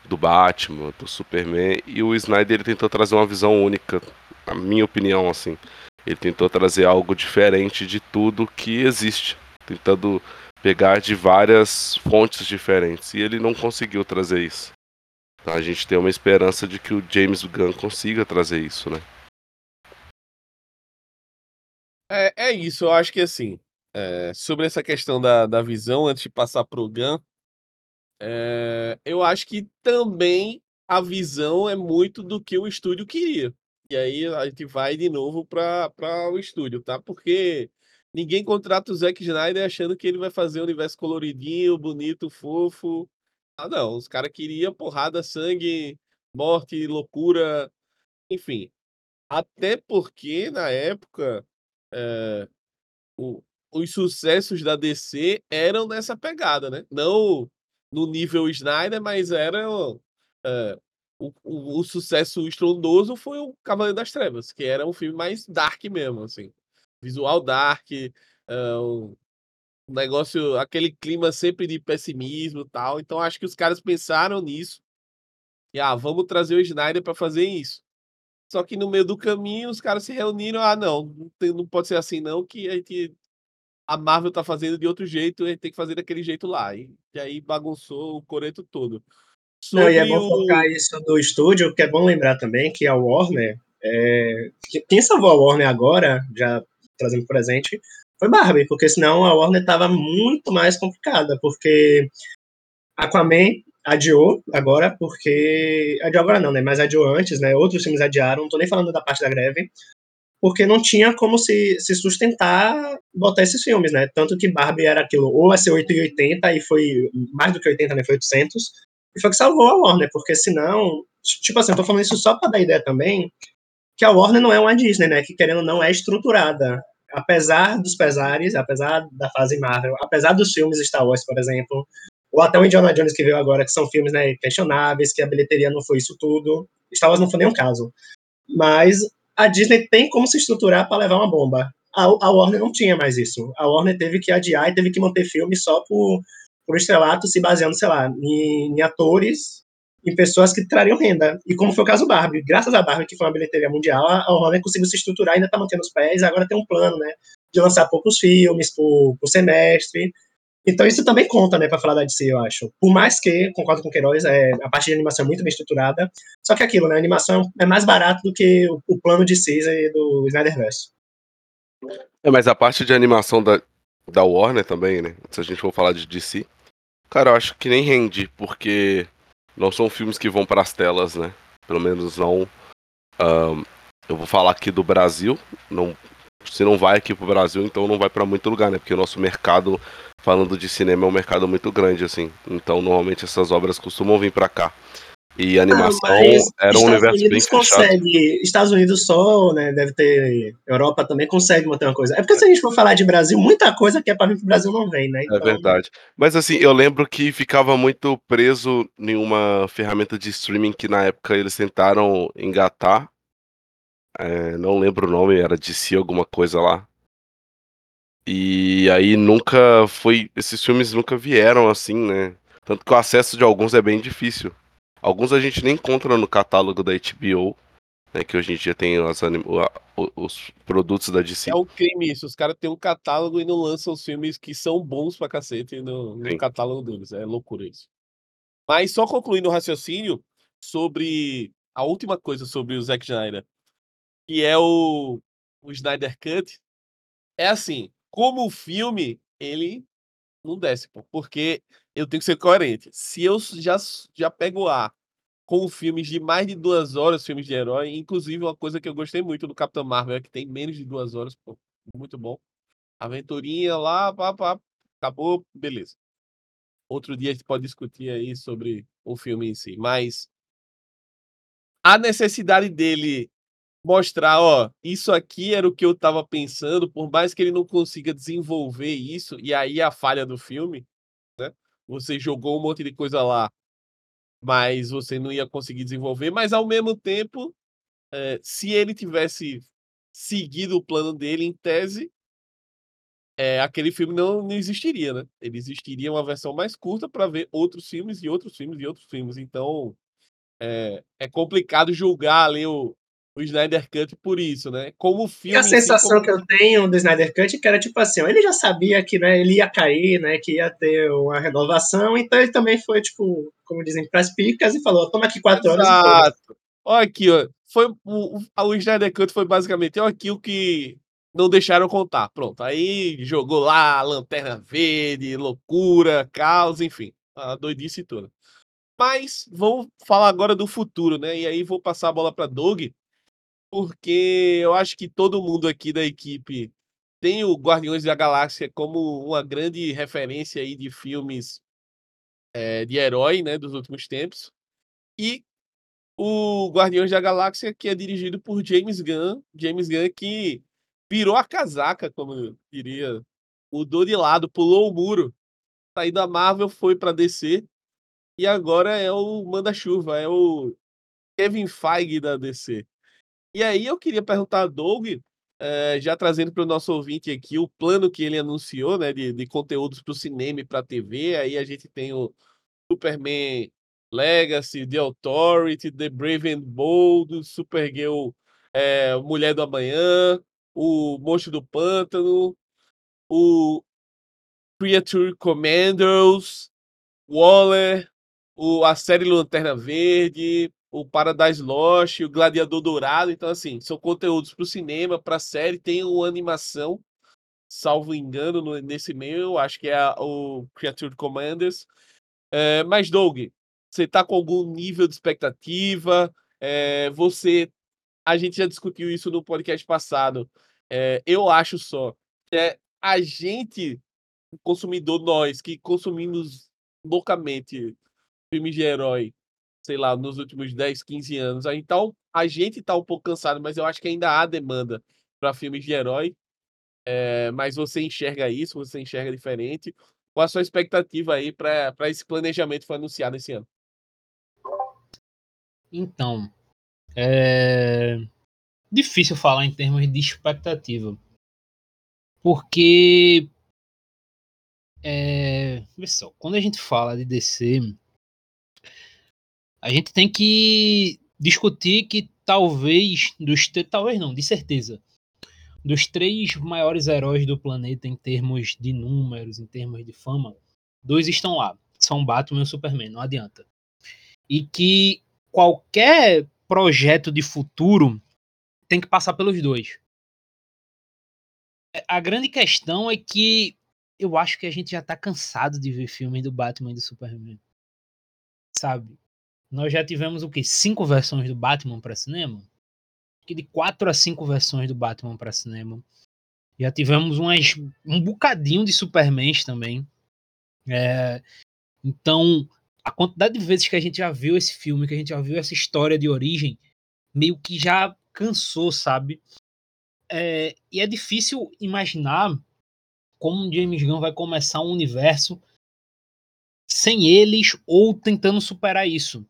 do Batman, do Superman, e o Snyder ele tentou trazer uma visão única, na minha opinião, assim. Ele tentou trazer algo diferente de tudo que existe, tentando pegar de várias fontes diferentes. E ele não conseguiu trazer isso. Então a gente tem uma esperança de que o James Gunn consiga trazer isso, né? É, é isso, eu acho que assim, é, sobre essa questão da, da visão, antes de passar pro Gun, é, eu acho que também a visão é muito do que o estúdio queria. E aí a gente vai de novo para o estúdio, tá? Porque ninguém contrata o Zack Snyder achando que ele vai fazer um universo coloridinho, bonito, fofo. Ah, não. Os caras queriam porrada, sangue, morte, loucura, enfim. Até porque, na época, é, o, os sucessos da DC eram nessa pegada, né? Não no nível Snyder, mas eram é, o, o, o, sucesso estrondoso foi o Cavaleiro das Trevas, que era um filme mais dark mesmo, assim. Visual dark, uh, um negócio, aquele clima sempre de pessimismo e tal. Então acho que os caras pensaram nisso. E ah, vamos trazer o Snyder para fazer isso. Só que no meio do caminho os caras se reuniram, ah, não, não, tem, não pode ser assim não, que a gente a Marvel tá fazendo de outro jeito, gente tem que fazer daquele jeito lá. E, e aí bagunçou o coreto todo. Sobre Não, e é bom o... focar isso do estúdio, que é bom lembrar também que a Warner, é... quem salvou a Warner agora, já trazendo presente, foi Barbie, porque senão a Warner estava muito mais complicada, porque Aquaman adiou agora, porque. Adiou agora não, né? Mas adiou antes, né? Outros filmes adiaram, não tô nem falando da parte da greve, porque não tinha como se, se sustentar botar esses filmes, né? Tanto que Barbie era aquilo, ou a ser 880 e foi mais do que 80, né? Foi 800, e foi que salvou a Warner, porque senão, tipo assim, eu tô falando isso só para dar ideia também, que a Warner não é uma Disney, né, que querendo não é estruturada. Apesar dos pesares, apesar da fase Marvel, apesar dos filmes Star Wars, por exemplo, ou até o Indiana Jones que veio agora, que são filmes né, questionáveis, que a bilheteria não foi isso tudo. Star Wars não foi nenhum caso. Mas a Disney tem como se estruturar para levar uma bomba. A, a, Warner não tinha mais isso. A Warner teve que adiar e teve que manter filme só por, por estrelato, se baseando, sei lá, em, em atores em pessoas que trariam renda. E como foi o caso Barbie. Graças a Barbie, que foi uma bilheteria mundial, a Warner conseguiu se estruturar, ainda está mantendo os pés, agora tem um plano, né, de lançar poucos filmes por, por semestre. Então isso também conta, né, para falar da DC, eu acho. Por mais que, concordo com o Queiroz, é, a parte de animação é muito bem estruturada, só que aquilo, né, a animação é mais barato do que o, o plano de Caesar do Snyderverse. É, mas a parte de animação da, da Warner também, né, se a gente for falar de DC, cara, eu acho que nem rende, porque não são filmes que vão para as telas, né? Pelo menos não. Um, eu vou falar aqui do Brasil. Não, se não vai aqui pro Brasil, então não vai para muito lugar, né? Porque o nosso mercado, falando de cinema, é um mercado muito grande, assim. Então normalmente essas obras costumam vir para cá. E a animação ah, era um Estados universo Unidos bem consegue, fechado. Estados Unidos só, né? Deve ter. Europa também consegue manter uma coisa. É porque se a gente for falar de Brasil, muita coisa que é para vir pro Brasil não vem, né? É então... É verdade. Mas assim, eu lembro que ficava muito preso em uma ferramenta de streaming que na época eles tentaram engatar. É, não lembro o nome, era DC alguma coisa lá. E aí nunca foi. Esses filmes nunca vieram assim, né? Tanto que o acesso de alguns é bem difícil. Alguns a gente nem encontra no catálogo da HBO, né, que hoje em dia tem as anim... os produtos da DC. É o crime isso, os caras têm um catálogo e não lançam os filmes que são bons pra cacete no, no catálogo deles. É loucura isso. Mas só concluindo o raciocínio sobre a última coisa sobre o Zack Snyder, que é o, o Snyder Cut, é assim, como o filme, ele não desce, pô, porque eu tenho que ser coerente. Se eu já, já pego A com filmes de mais de duas horas, filmes de herói, inclusive uma coisa que eu gostei muito do Capitão Marvel é que tem menos de duas horas, pô, muito bom. Aventurinha lá, pá, pá, acabou, beleza. Outro dia a gente pode discutir aí sobre o filme em si, mas a necessidade dele mostrar, ó, isso aqui era o que eu tava pensando, por mais que ele não consiga desenvolver isso, e aí a falha do filme, você jogou um monte de coisa lá, mas você não ia conseguir desenvolver. Mas ao mesmo tempo, é, se ele tivesse seguido o plano dele em tese, é, aquele filme não, não existiria, né? Ele existiria uma versão mais curta para ver outros filmes e outros filmes e outros filmes. Então é, é complicado julgar ali o, o Snyder Cut por isso, né? Como filme. E a sensação si, como... que eu tenho do Snyder Cut é que era tipo assim, ele já sabia que né, ele ia cair, né? Que ia ter uma renovação, então ele também foi, tipo, como dizem, pras picas e falou: toma aqui quatro Exato. horas. Exato. Olha aqui, ó. Foi, o, o Snyder Cut foi basicamente olha aqui o que não deixaram contar. Pronto. Aí jogou lá, lanterna verde, loucura, caos, enfim. A doidice toda. Mas vamos falar agora do futuro, né? E aí vou passar a bola para Doug porque eu acho que todo mundo aqui da equipe tem o Guardiões da Galáxia como uma grande referência aí de filmes é, de herói, né, dos últimos tempos. E o Guardiões da Galáxia, que é dirigido por James Gunn, James Gunn que virou a casaca, como diria, mudou de lado, pulou o muro, saiu da Marvel, foi para DC e agora é o manda-chuva, é o Kevin Feige da DC. E aí eu queria perguntar a Doug, eh, já trazendo para o nosso ouvinte aqui o plano que ele anunciou, né, de, de conteúdos para o cinema e para a TV. Aí a gente tem o Superman Legacy, The Authority, The Brave and Bold, Supergirl, é, Mulher do Amanhã, o Monstro do Pântano, o Creature Commandos, Waller, o, a série Lanterna Verde, o Paradise Lost, o Gladiador Dourado. Então, assim, são conteúdos para o cinema, para a série. Tem uma animação, salvo engano, no, nesse meio. Acho que é a, o Creature Commanders. É, mas, Doug, você está com algum nível de expectativa? É, você. A gente já discutiu isso no podcast passado. É, eu acho só é a gente, consumidor, nós, que consumimos loucamente filmes de herói, sei lá, nos últimos 10, 15 anos. Então, a gente tá um pouco cansado, mas eu acho que ainda há demanda para filmes de herói. É, mas você enxerga isso, você enxerga diferente. qual a sua expectativa aí para esse planejamento que foi anunciado esse ano? Então, é difícil falar em termos de expectativa. Porque é, pessoal, quando a gente fala de DC, a gente tem que discutir que talvez dos talvez não, de certeza, dos três maiores heróis do planeta em termos de números, em termos de fama, dois estão lá, são Batman e Superman, não adianta. E que qualquer projeto de futuro tem que passar pelos dois. A grande questão é que eu acho que a gente já tá cansado de ver filmes do Batman e do Superman. Sabe? Nós já tivemos o quê? Cinco versões do Batman para cinema? que de quatro a cinco versões do Batman para cinema. Já tivemos umas, um bocadinho de Supermans também. É, então, a quantidade de vezes que a gente já viu esse filme, que a gente já viu essa história de origem, meio que já cansou, sabe? É, e é difícil imaginar como James Gunn vai começar um universo sem eles ou tentando superar isso.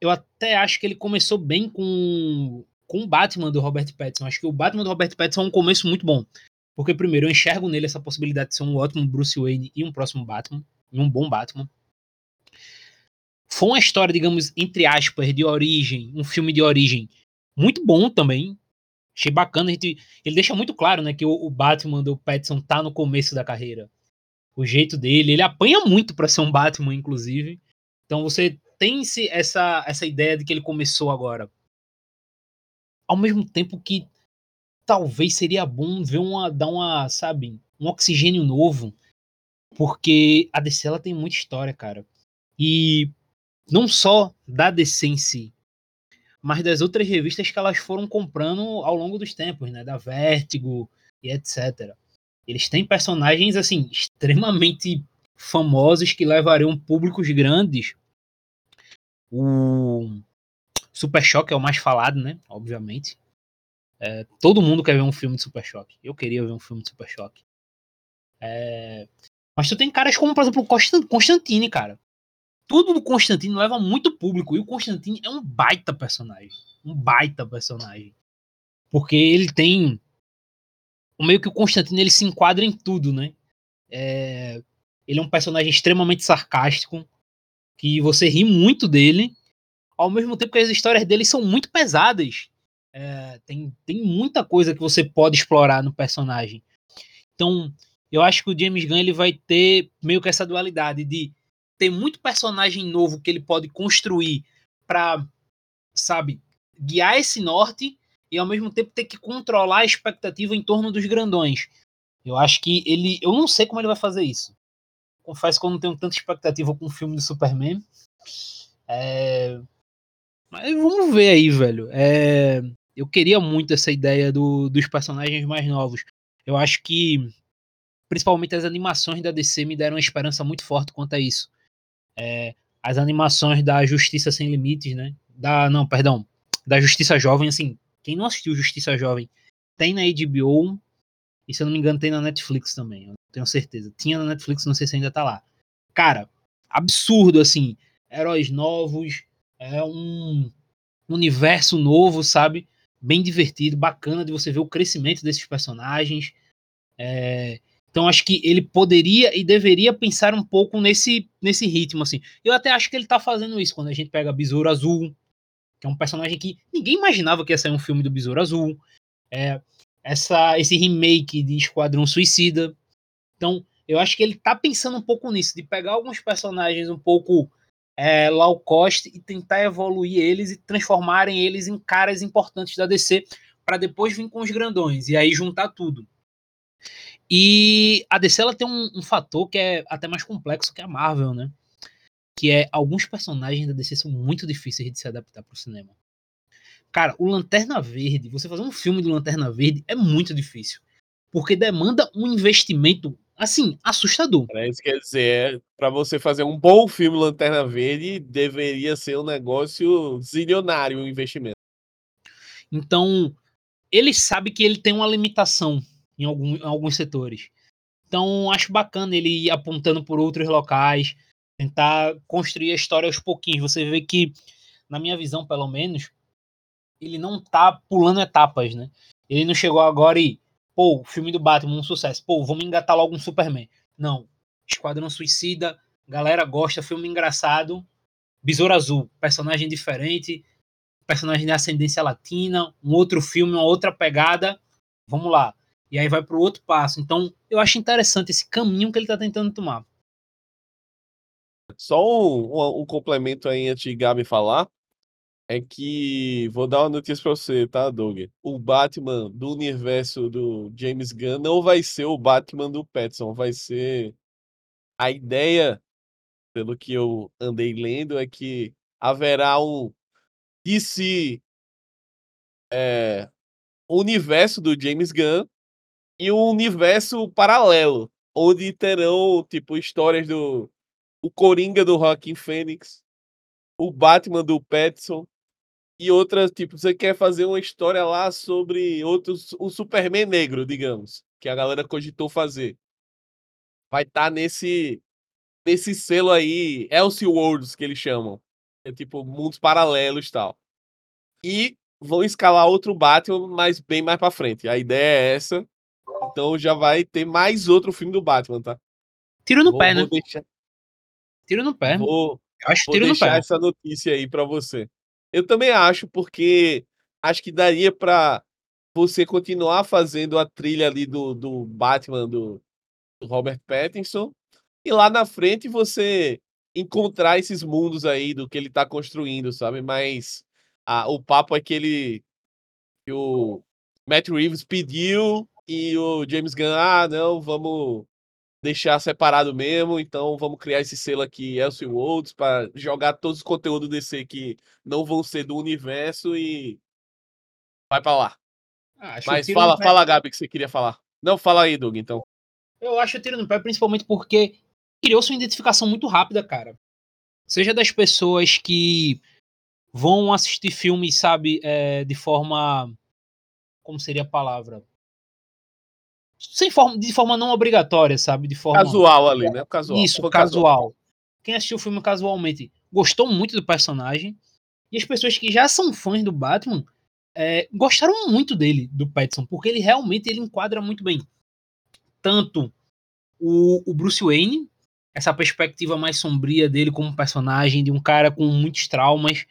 Eu até acho que ele começou bem com com o Batman do Robert Pattinson. Acho que o Batman do Robert Pattinson é um começo muito bom. Porque, primeiro, eu enxergo nele essa possibilidade de ser um ótimo Bruce Wayne e um próximo Batman. E um bom Batman. Foi uma história, digamos, entre aspas, de origem. Um filme de origem muito bom também. Achei bacana. Gente, ele deixa muito claro né, que o, o Batman do Pattinson tá no começo da carreira. O jeito dele. Ele apanha muito para ser um Batman, inclusive. Então você tem essa, essa ideia de que ele começou agora ao mesmo tempo que talvez seria bom ver uma dar uma, sabe, um oxigênio novo, porque a DC ela tem muita história, cara. E não só da DC em si, mas das outras revistas que elas foram comprando ao longo dos tempos, né, da Vertigo e etc. Eles têm personagens assim extremamente famosos que levariam públicos grandes. O Super Choque é o mais falado, né? Obviamente. É, todo mundo quer ver um filme de Super Choque. Eu queria ver um filme de Super Choque. É, mas tu tem caras como, por exemplo, o Constantine, cara. Tudo do Constantine leva muito público. E o Constantine é um baita personagem. Um baita personagem. Porque ele tem. Meio que o Constantine ele se enquadra em tudo, né? É, ele é um personagem extremamente sarcástico. Que você ri muito dele ao mesmo tempo que as histórias dele são muito pesadas. É, tem, tem muita coisa que você pode explorar no personagem. Então, eu acho que o James Gunn ele vai ter meio que essa dualidade de ter muito personagem novo que ele pode construir para, sabe, guiar esse norte e ao mesmo tempo ter que controlar a expectativa em torno dos grandões. Eu acho que ele, eu não sei como ele vai fazer isso. Confesso que eu não tenho tanta expectativa com o filme do Superman. É, mas vamos ver aí, velho. É, eu queria muito essa ideia do, dos personagens mais novos. Eu acho que, principalmente as animações da DC me deram uma esperança muito forte quanto a isso. É, as animações da Justiça Sem Limites, né? Da, não, perdão. Da Justiça Jovem, assim. Quem não assistiu Justiça Jovem tem na HBO e se eu não me engano tem na Netflix também. Eu tenho certeza. Tinha na Netflix, não sei se ainda tá lá. Cara, absurdo, assim. Heróis novos, é um universo novo, sabe? Bem divertido, bacana de você ver o crescimento desses personagens. É, então acho que ele poderia e deveria pensar um pouco nesse, nesse ritmo, assim. Eu até acho que ele tá fazendo isso quando a gente pega Besouro Azul, que é um personagem que ninguém imaginava que ia sair um filme do Besouro Azul. É, essa, esse remake de Esquadrão Suicida. Então, eu acho que ele tá pensando um pouco nisso, de pegar alguns personagens um pouco é, low cost e tentar evoluir eles e transformarem eles em caras importantes da DC para depois vir com os grandões e aí juntar tudo. E a DC ela tem um, um, fator que é até mais complexo que a Marvel, né? Que é alguns personagens da DC são muito difíceis de se adaptar para o cinema. Cara, o Lanterna Verde, você fazer um filme do Lanterna Verde é muito difícil. Porque demanda um investimento assim, assustador. É isso quer dizer, para você fazer um bom filme Lanterna Verde, deveria ser um negócio zilionário o investimento. Então, ele sabe que ele tem uma limitação em, algum, em alguns setores. Então, acho bacana ele ir apontando por outros locais, tentar construir a história aos pouquinhos. Você vê que, na minha visão, pelo menos, ele não tá pulando etapas, né? Ele não chegou agora e, pô, filme do Batman, um sucesso. Pô, vamos engatar logo um Superman. Não. Esquadrão Suicida, galera gosta, filme engraçado. Besouro Azul, personagem diferente, personagem de ascendência latina, um outro filme, uma outra pegada. Vamos lá. E aí vai para o outro passo. Então, eu acho interessante esse caminho que ele está tentando tomar. Só um, um, um, complemento aí antes de Gabi falar. É que vou dar uma notícia para você, tá, Doug? O Batman do universo do James Gunn não vai ser o Batman do Petson, vai ser a ideia, pelo que eu andei lendo, é que haverá um DC é, universo do James Gunn e um universo paralelo, onde terão, tipo, histórias do o Coringa do Rockin' Fênix, o Batman do Petson e outras, tipo, você quer fazer uma história lá sobre outros, um Superman negro, digamos, que a galera cogitou fazer. Vai estar tá nesse nesse selo aí, Elseworlds que eles chamam. É tipo mundos paralelos e tal. E vão escalar outro Batman, mas bem mais para frente. A ideia é essa. Então já vai ter mais outro filme do Batman, tá? Tiro no vou, pé, né? Deixar... Tiro no pé. Vou, acho vou tiro deixar no pé. essa notícia aí para você. Eu também acho, porque acho que daria para você continuar fazendo a trilha ali do, do Batman do, do Robert Pattinson e lá na frente você encontrar esses mundos aí do que ele tá construindo, sabe? Mas a, o papo é que ele que o Matt Reeves pediu e o James Gunn, ah, não, vamos deixar separado mesmo, então vamos criar esse selo aqui, Elseworlds, para jogar todos os conteúdos DC que não vão ser do universo e vai para lá. Ah, Mas fala, fala, Gabi, que você queria falar. Não, fala aí, Doug, então. Eu acho o tiro no pé, principalmente porque criou sua identificação muito rápida, cara. Seja das pessoas que vão assistir filmes, sabe, é, de forma. Como seria a palavra? Sem forma, de forma não obrigatória, sabe? De forma casual ali, né? Casual. Isso, casual. casual. Quem assistiu o filme casualmente gostou muito do personagem e as pessoas que já são fãs do Batman é, gostaram muito dele, do Pattinson, porque ele realmente ele enquadra muito bem tanto o, o Bruce Wayne, essa perspectiva mais sombria dele como personagem de um cara com muitos traumas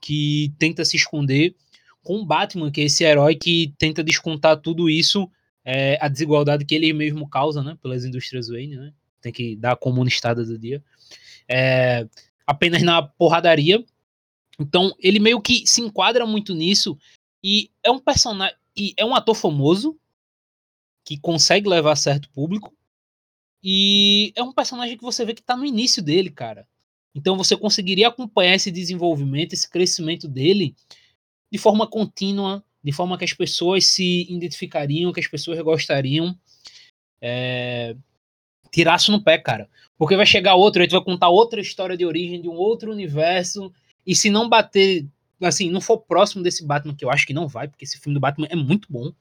que tenta se esconder, com o Batman, que é esse herói que tenta descontar tudo isso é, a desigualdade que ele mesmo causa, né, pelas indústrias Wayne, né, tem que dar a comunistada do dia, é, apenas na porradaria. Então ele meio que se enquadra muito nisso e é um personagem e é um ator famoso que consegue levar certo público e é um personagem que você vê que tá no início dele, cara. Então você conseguiria acompanhar esse desenvolvimento, esse crescimento dele de forma contínua, de forma que as pessoas se identificariam, que as pessoas gostariam. É... Tiraço no pé, cara. Porque vai chegar outro, tu vai contar outra história de origem de um outro universo. E se não bater, assim, não for próximo desse Batman, que eu acho que não vai, porque esse filme do Batman é muito bom.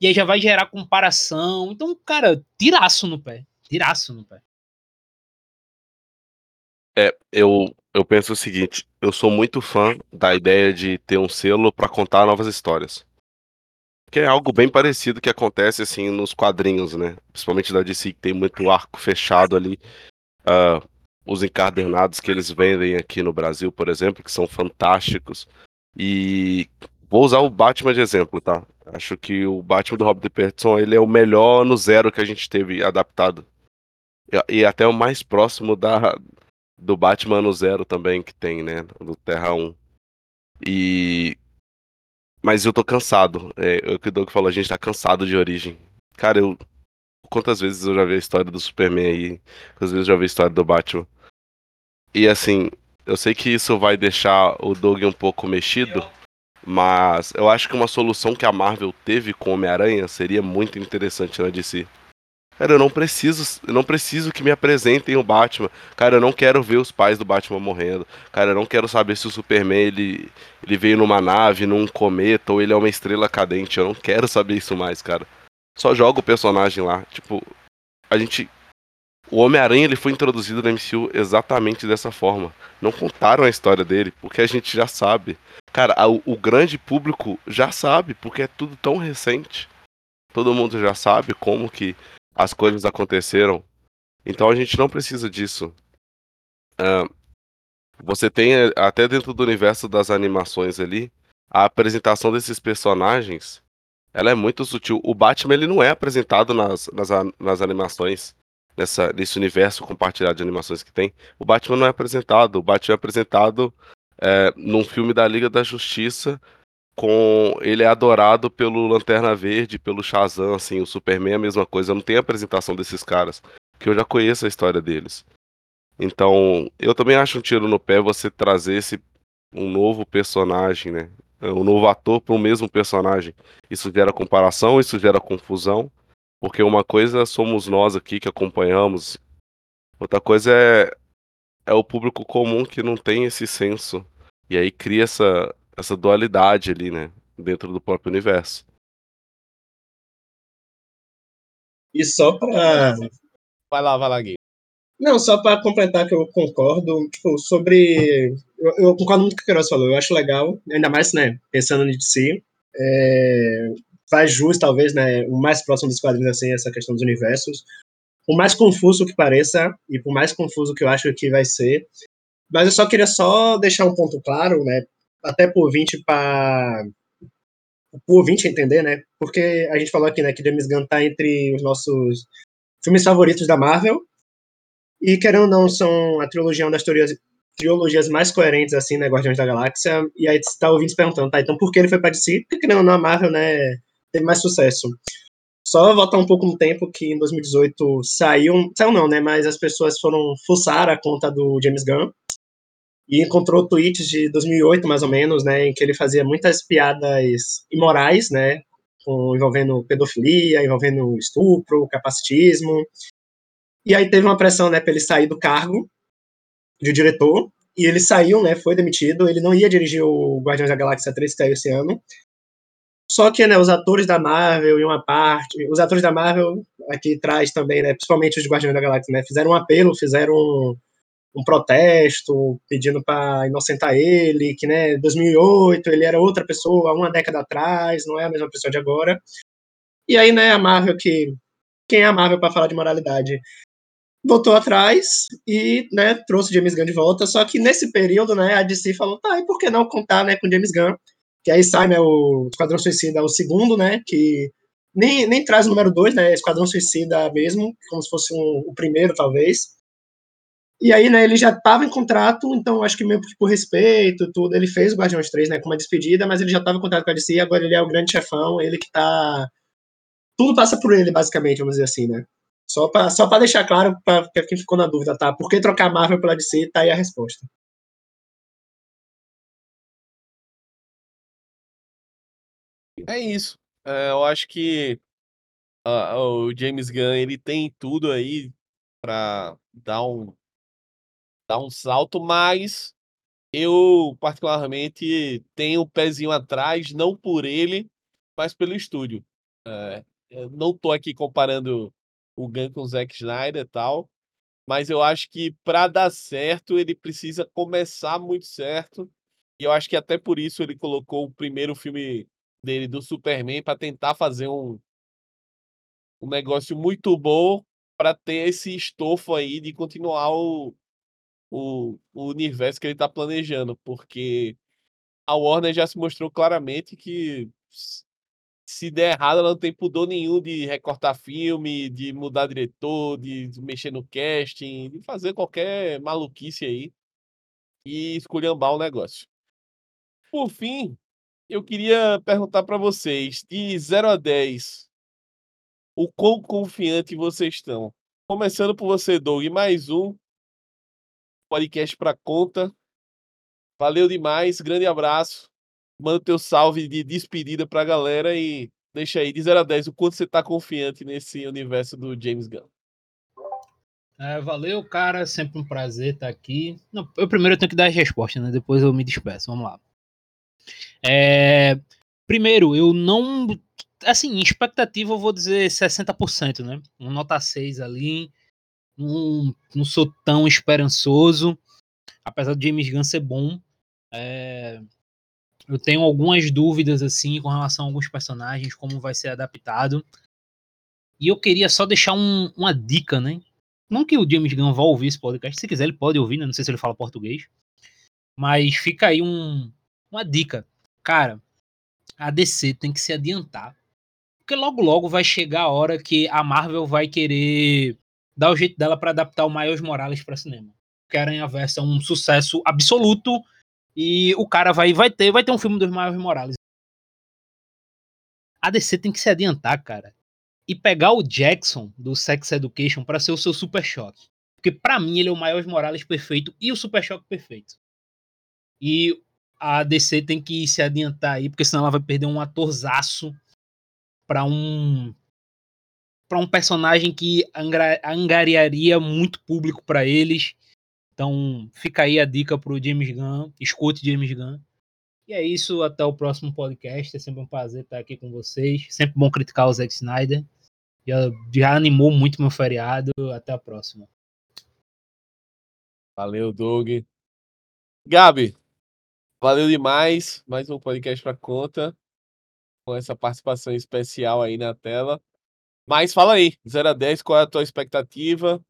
E aí já vai gerar comparação. Então, cara, tiraço no pé. Tiraço no pé. É, eu, eu penso o seguinte, eu sou muito fã da ideia de ter um selo para contar novas histórias. Que é algo bem parecido que acontece assim nos quadrinhos, né? Principalmente da DC, que tem muito arco fechado ali. Uh, os encadernados que eles vendem aqui no Brasil, por exemplo, que são fantásticos. E vou usar o Batman de exemplo, tá? Acho que o Batman do Robert Pattinson ele é o melhor no zero que a gente teve adaptado. E até o mais próximo da, do Batman no Zero também, que tem, né? Do Terra 1. E. Mas eu tô cansado. É, é o que o Doug falou, a gente tá cansado de origem. Cara, eu. Quantas vezes eu já vi a história do Superman aí? Quantas vezes eu já vi a história do Batman? E assim, eu sei que isso vai deixar o Doug um pouco mexido, mas eu acho que uma solução que a Marvel teve com Homem-Aranha seria muito interessante na DC. Cara, eu não preciso, eu não preciso que me apresentem o Batman. Cara, eu não quero ver os pais do Batman morrendo. Cara, eu não quero saber se o Superman ele, ele veio numa nave, num cometa ou ele é uma estrela cadente. Eu não quero saber isso mais, cara. só joga o personagem lá. Tipo, a gente. O Homem-Aranha ele foi introduzido no MCU exatamente dessa forma. Não contaram a história dele, porque a gente já sabe. Cara, a, o grande público já sabe, porque é tudo tão recente. Todo mundo já sabe como que as coisas aconteceram. Então a gente não precisa disso. Uh, você tem eh, até dentro do universo das animações ali a apresentação desses personagens. Ela é muito sutil. O Batman ele não é apresentado nas, nas, nas animações nessa, nesse universo compartilhado de animações que tem. O Batman não é apresentado. O Batman é apresentado é, num filme da Liga da Justiça com ele é adorado pelo Lanterna Verde, pelo Shazam, assim, o Superman é a mesma coisa. Não tem apresentação desses caras, que eu já conheço a história deles. Então, eu também acho um tiro no pé você trazer esse um novo personagem, né? Um novo ator para o mesmo personagem. Isso gera comparação, isso gera confusão, porque uma coisa somos nós aqui que acompanhamos, outra coisa é é o público comum que não tem esse senso. E aí cria essa essa dualidade ali, né, dentro do próprio universo. E só para Vai lá, vai lá, Gui. Não, só para completar que eu concordo, tipo, sobre. Eu, eu, concordo muito com o que o Queiroz falou, eu acho legal, ainda mais, né, pensando em si. É, faz jus, talvez, né, o mais próximo dos quadrinhos, assim, essa questão dos universos. Por mais confuso que pareça, e por mais confuso que eu acho que vai ser. Mas eu só queria só deixar um ponto claro, né, até por 20 para por 20 entender, né? Porque a gente falou aqui, né, que James Gunn tá entre os nossos filmes favoritos da Marvel, e querendo ou não, são a trilogia uma das teorias, trilogias mais coerentes, assim, né, Guardiões da Galáxia, e aí você tá ouvindo se perguntando, tá, então por que ele foi DC? Porque querendo ou não, a Marvel, né, teve mais sucesso. Só voltar um pouco no tempo que em 2018 saiu, saiu não, né, mas as pessoas foram fuçar a conta do James Gunn, e encontrou tweets de 2008, mais ou menos, né, em que ele fazia muitas piadas imorais, né, com, envolvendo pedofilia, envolvendo estupro, capacitismo, e aí teve uma pressão, né, para ele sair do cargo de diretor, e ele saiu, né, foi demitido, ele não ia dirigir o Guardiões da Galáxia 3 que saiu esse ano. Só que, né, os atores da Marvel e uma parte, os atores da Marvel aqui traz também, né, principalmente os Guardiões da Galáxia, né, fizeram um apelo, fizeram um, protesto pedindo para inocentar ele, que, né, 2008 ele era outra pessoa, uma década atrás, não é a mesma pessoa de agora. E aí, né, a Marvel que quem é a Marvel para falar de moralidade? voltou atrás e, né, trouxe James Gunn de volta, só que nesse período, né, a DC falou, tá, e por que não contar, né, com James Gunn? Que aí sai, né, o Esquadrão Suicida, o segundo, né, que nem, nem traz o número dois, né, Esquadrão Suicida mesmo, como se fosse um, o primeiro, talvez. E aí, né, ele já estava em contrato, então acho que meio por respeito, tudo, ele fez o Guardiões 3, né, com uma despedida, mas ele já estava em contrato com a DC, agora ele é o grande chefão, ele que tá... Tudo passa por ele, basicamente, vamos dizer assim, né. Só para só pra deixar claro para quem ficou na dúvida, tá? Por que trocar Marvel pela DC? Tá aí a resposta. É isso. É, eu acho que uh, o James Gunn ele tem tudo aí para dar um dar um salto, mas eu particularmente tenho o um pezinho atrás, não por ele, mas pelo estúdio. É, não tô aqui comparando o Gun com o Zack Snyder e tal. Mas eu acho que para dar certo, ele precisa começar muito certo. E eu acho que até por isso ele colocou o primeiro filme dele do Superman para tentar fazer um, um negócio muito bom para ter esse estofo aí de continuar o, o, o universo que ele está planejando, porque a Warner já se mostrou claramente que se der errado, ela não tem pudor nenhum de recortar filme, de mudar diretor, de mexer no casting, de fazer qualquer maluquice aí e esculhambar o negócio. Por fim, eu queria perguntar para vocês, de 0 a 10, o quão confiante vocês estão? Começando por você, Doug, mais um podcast para conta. Valeu demais, grande abraço manda teu salve de despedida pra galera e deixa aí de 0 a 10 o quanto você tá confiante nesse universo do James Gunn. É, valeu, cara. Sempre um prazer estar aqui. Não, eu primeiro tenho que dar as respostas, né? Depois eu me despeço. Vamos lá. É, primeiro, eu não. assim, expectativa eu vou dizer 60%, né? Um nota 6 ali. Não, não sou tão esperançoso. Apesar de James Gunn ser bom. É, eu tenho algumas dúvidas, assim, com relação a alguns personagens, como vai ser adaptado. E eu queria só deixar um, uma dica, né? Não que o James Gunn vá ouvir esse podcast, se quiser ele pode ouvir, né? não sei se ele fala português. Mas fica aí um, uma dica. Cara, a DC tem que se adiantar. Porque logo logo vai chegar a hora que a Marvel vai querer dar o jeito dela para adaptar o Miles Morales para cinema. Porque Aranha Verso é um sucesso absoluto e o cara vai vai ter vai ter um filme dos Miles Morales. A DC tem que se adiantar, cara, e pegar o Jackson do Sex Education para ser o seu Super Choque. Porque para mim ele é o Miles Morales perfeito e o Super Choque perfeito. E a DC tem que se adiantar aí, porque senão ela vai perder um atorzaço para um para um personagem que angariaria muito público para eles. Então, fica aí a dica pro James Gunn, escute James Gunn. E é isso, até o próximo podcast. É sempre um prazer estar aqui com vocês. Sempre bom criticar o Zack Snyder. Já, já animou muito meu feriado. Até a próxima. Valeu, Doug. Gabi, Valeu demais. Mais um podcast para conta. Com essa participação especial aí na tela. Mas fala aí, 0 a 10, qual é a tua expectativa?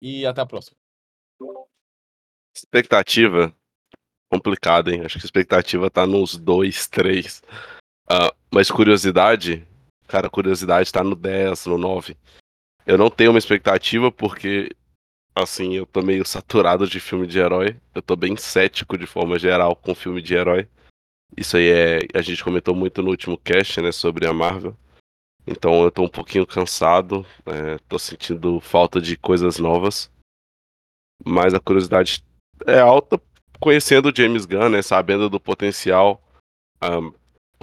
E até a próxima. Expectativa complicada, hein? Acho que a expectativa tá nos 2, 3. Uh, mas curiosidade, cara, curiosidade tá no 10, no 9. Eu não tenho uma expectativa porque assim, eu tô meio saturado de filme de herói. Eu tô bem cético de forma geral com filme de herói. Isso aí é. A gente comentou muito no último cast, né, sobre a Marvel. Então eu tô um pouquinho cansado, é, tô sentindo falta de coisas novas. Mas a curiosidade é alta, conhecendo o James Gunn, né, sabendo do potencial, um,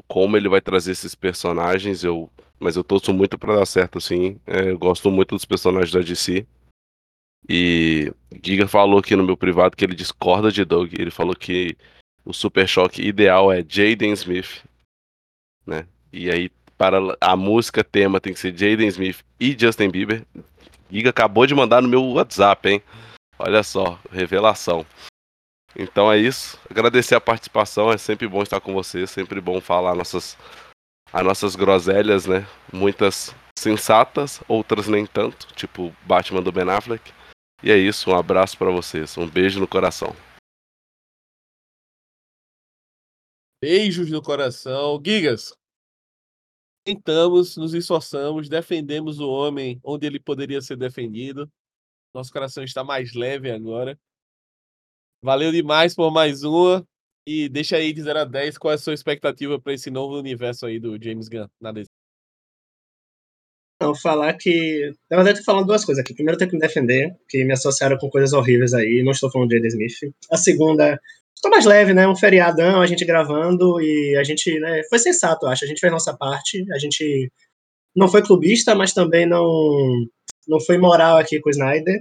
como ele vai trazer esses personagens. Eu, mas eu torço muito para dar certo, assim. É, eu gosto muito dos personagens da DC. E Giga falou aqui no meu privado que ele discorda de Doug. Ele falou que o Super Choque ideal é Jaden Smith, né? E aí para a música tema tem que ser Jaden Smith e Justin Bieber. Giga acabou de mandar no meu WhatsApp, hein? Olha só, revelação. Então é isso. Agradecer a participação, é sempre bom estar com você, sempre bom falar nossas as nossas groselhas, né? Muitas sensatas, outras nem tanto, tipo Batman do Ben Affleck. E é isso, um abraço para vocês, um beijo no coração. Beijos no coração. Gigas, tentamos, nos esforçamos, defendemos o homem onde ele poderia ser defendido. Nosso coração está mais leve agora. Valeu demais por mais uma. E deixa aí de 0 a 10 qual é a sua expectativa para esse novo universo aí do James Gunn na DC. Não, falar que. Na verdade, tô falando duas coisas aqui. Primeiro, eu tenho que me defender, que me associaram com coisas horríveis aí. Não estou falando de Jaden Smith. A segunda, estou mais leve, né? Um feriadão, a gente gravando e a gente, né? Foi sensato, eu acho. A gente fez nossa parte. A gente não foi clubista, mas também não, não foi moral aqui com o Snyder.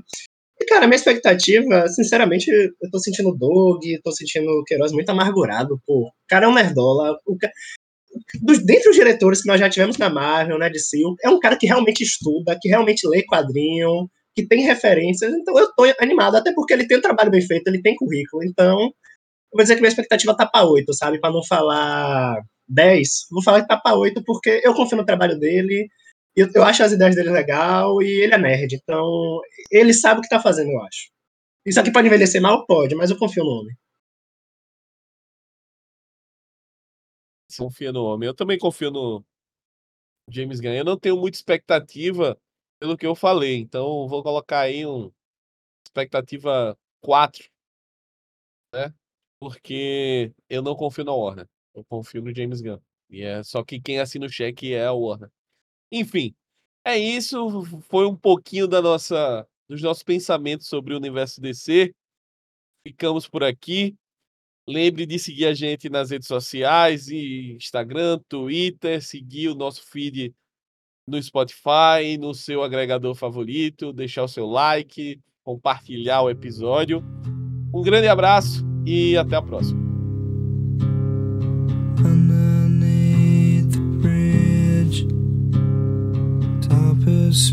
E, cara, minha expectativa, sinceramente, eu tô sentindo Doug, tô sentindo o Queiroz muito amargurado, pô. O cara é um nerdola. O cara dos, dentre os diretores que nós já tivemos na Marvel, né, de Sil, é um cara que realmente estuda, que realmente lê quadrinho, que tem referências. Então eu tô animado, até porque ele tem um trabalho bem feito, ele tem currículo. Então, vou dizer que minha expectativa tá para 8, sabe? Para não falar 10, vou falar que tá para 8 porque eu confio no trabalho dele. Eu, eu acho as ideias dele legal e ele é nerd, então ele sabe o que tá fazendo, eu acho. Isso aqui pode envelhecer mal? Pode, mas eu confio no homem. confia no homem. Eu também confio no James Gunn. Eu não tenho muita expectativa pelo que eu falei, então vou colocar aí um expectativa 4, né? Porque eu não confio na Warner. Eu confio no James Gunn. E é só que quem assina o cheque é a Warner. Enfim, é isso. Foi um pouquinho da nossa dos nossos pensamentos sobre o universo DC. Ficamos por aqui. Lembre de seguir a gente nas redes sociais, Instagram, Twitter, seguir o nosso feed no Spotify, no seu agregador favorito, deixar o seu like, compartilhar o episódio. Um grande abraço e até a próxima. Underneath the bridge, top is